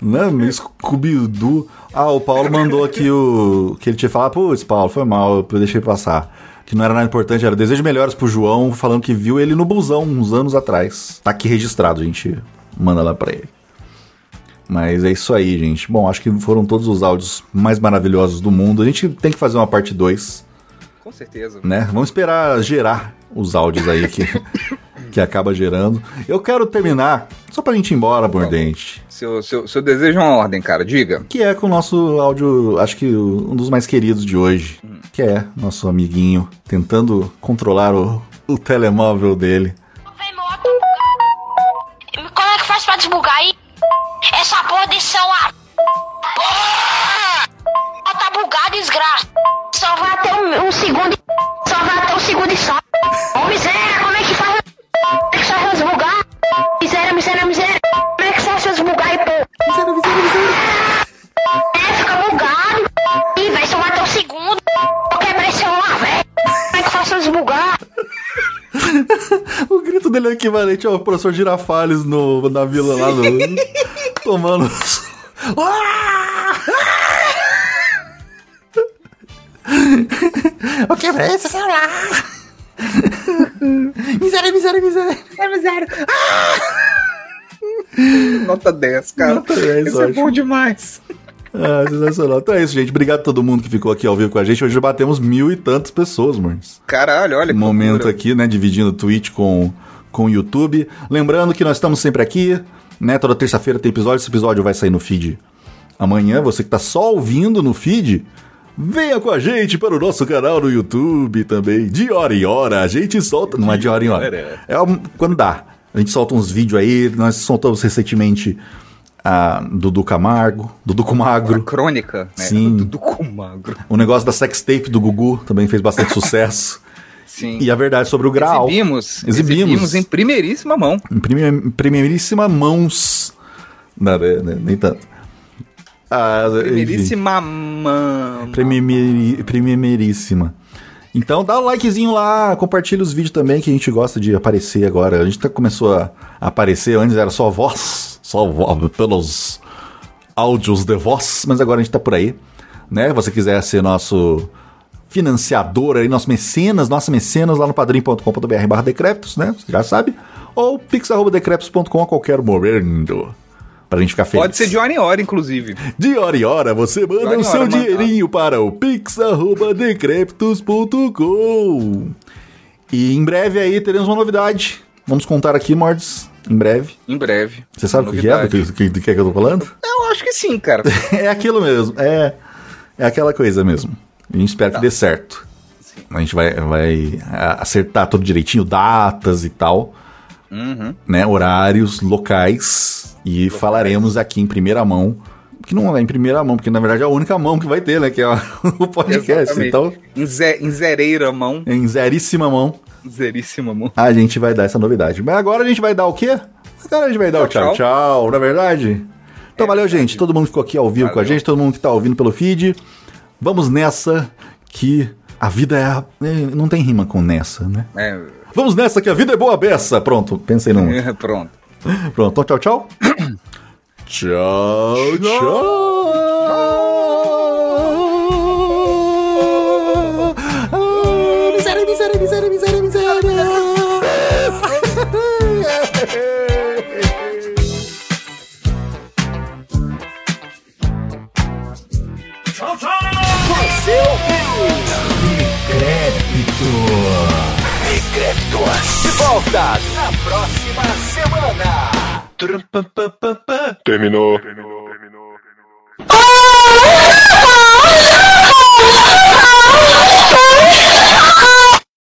Speaker 2: Né, meio Scooby-Doo. Ah, o Paulo mandou aqui o. que ele tinha falado. Putz, Paulo, foi mal, eu deixei passar. Que não era nada importante, era desejo de melhores pro João, falando que viu ele no busão uns anos atrás. Tá aqui registrado, a gente manda lá pra ele. Mas é isso aí, gente. Bom, acho que foram todos os áudios mais maravilhosos do mundo. A gente tem que fazer uma parte 2,
Speaker 3: Com certeza.
Speaker 2: né? Vamos esperar gerar os áudios aí que, que acaba gerando. Eu quero terminar, só pra gente ir embora, Mordente.
Speaker 3: Seu, seu, seu desejo é uma ordem, cara, diga.
Speaker 2: Que é com o nosso áudio, acho que um dos mais queridos de hoje. Que é nosso amiguinho tentando controlar o, o telemóvel dele.
Speaker 47: Como é que faz pra desbugar aí? Essa porra desse celular. Porra! Tá bugado, desgraça. Só vai até um, um segundo. e- Só vai até um segundo e só. Ô miséria, como é que faz? Como é que faz pra desbugar? Miséria, miséria, miséria. Como é que faz pra desbugar aí, pô? Miséria, miséria, miséria. É, fica bugado. Ih, vai só vai até um segundo. Eu quebrei celular, velho. Como é que faz pra desbugar?
Speaker 2: O grito dele é equivalente ao professor Girafales no, na vila lá no. tomando.
Speaker 41: Eu quebrei esse celular. miséria, miséria, miséria. É miséria.
Speaker 3: Nota 10, cara.
Speaker 2: Nota 10,
Speaker 3: Isso é bom demais.
Speaker 2: Ah, sensacional. Então é isso, gente. Obrigado a todo mundo que ficou aqui ao vivo com a gente. Hoje já batemos mil e tantas pessoas, mano.
Speaker 3: Caralho, olha que
Speaker 2: Momento
Speaker 3: loucura.
Speaker 2: aqui, né? Dividindo o Twitch com, com o YouTube. Lembrando que nós estamos sempre aqui, né? Toda terça-feira tem episódio. Esse episódio vai sair no feed amanhã. Você que tá só ouvindo no feed, venha com a gente para o nosso canal no YouTube também. De hora em hora, a gente solta. Não é de hora em hora. É um- quando dá. A gente solta uns vídeos aí. Nós soltamos recentemente a Dudu Camargo, Dudu Magro.
Speaker 3: crônica, né?
Speaker 2: Sim.
Speaker 3: Dudu Magro.
Speaker 2: O negócio da sextape do Gugu também fez bastante sucesso.
Speaker 3: Sim.
Speaker 2: E a verdade sobre o Graal.
Speaker 3: Exibimos.
Speaker 2: Exibimos.
Speaker 3: Exibimos em primeiríssima mão.
Speaker 2: Em prime- em primeiríssima mãos. Não, né, nem tanto. Ah.
Speaker 3: Primeiríssima mão.
Speaker 2: Primeirí- primeiríssima. Então dá um likezinho lá, compartilha os vídeos também que a gente gosta de aparecer agora. A gente tá, começou a aparecer, antes era só voz, só vo- pelos áudios de voz, mas agora a gente tá por aí, né? Se você quiser ser nosso financiador aí, nosso mecenas, nossa mecenas lá no padrim.com.br barra decréptos, né? Você já sabe. Ou pix.decréptos.com a qualquer momento. Pra gente ficar feliz.
Speaker 3: Pode ser de hora em hora, inclusive.
Speaker 2: De hora em hora, você manda
Speaker 3: hora
Speaker 2: o seu
Speaker 3: hora,
Speaker 2: dinheirinho para o pix.decreptus.com. E em breve aí teremos uma novidade. Vamos contar aqui, Mordes, em breve.
Speaker 3: Em breve.
Speaker 2: Você sabe o que é do que, do que, é que eu tô falando?
Speaker 3: Eu acho que sim, cara.
Speaker 2: é aquilo mesmo. É, é aquela coisa mesmo. A gente espera
Speaker 3: Tá.
Speaker 2: que dê certo. A gente vai, vai acertar tudo direitinho, datas e tal,
Speaker 3: Uhum.
Speaker 2: né? Horários, locais. E falaremos aqui em primeira mão. Que não é em primeira mão, porque na verdade é a única mão que vai ter, né? Que é o podcast.
Speaker 3: Exatamente.
Speaker 2: Então,
Speaker 3: Em, ze, em zereira mão.
Speaker 2: em zeríssima mão,
Speaker 3: Zeríssima mão.
Speaker 2: a gente vai dar essa novidade. Mas agora a gente vai dar o quê? Agora a gente vai dar o tchau,
Speaker 3: Tchau,
Speaker 2: tchau, na é verdade? Então valeu, gente. Todo mundo ficou aqui ao vivo com a gente, todo mundo que tá ouvindo pelo feed. Vamos nessa que a vida é, a- é, Não tem rima com nessa, né?
Speaker 3: É,
Speaker 2: Vamos nessa que a vida é boa beça. Pronto, pensei num.
Speaker 3: pronto.
Speaker 2: Pronto, então, tchau, tchau. tchau, tchau. Ah, miséria, miséria, miséria, miséria, tchau, Você ouviu? Decrépito. Decrépito. De volta na próxima semana.
Speaker 48: Terminou.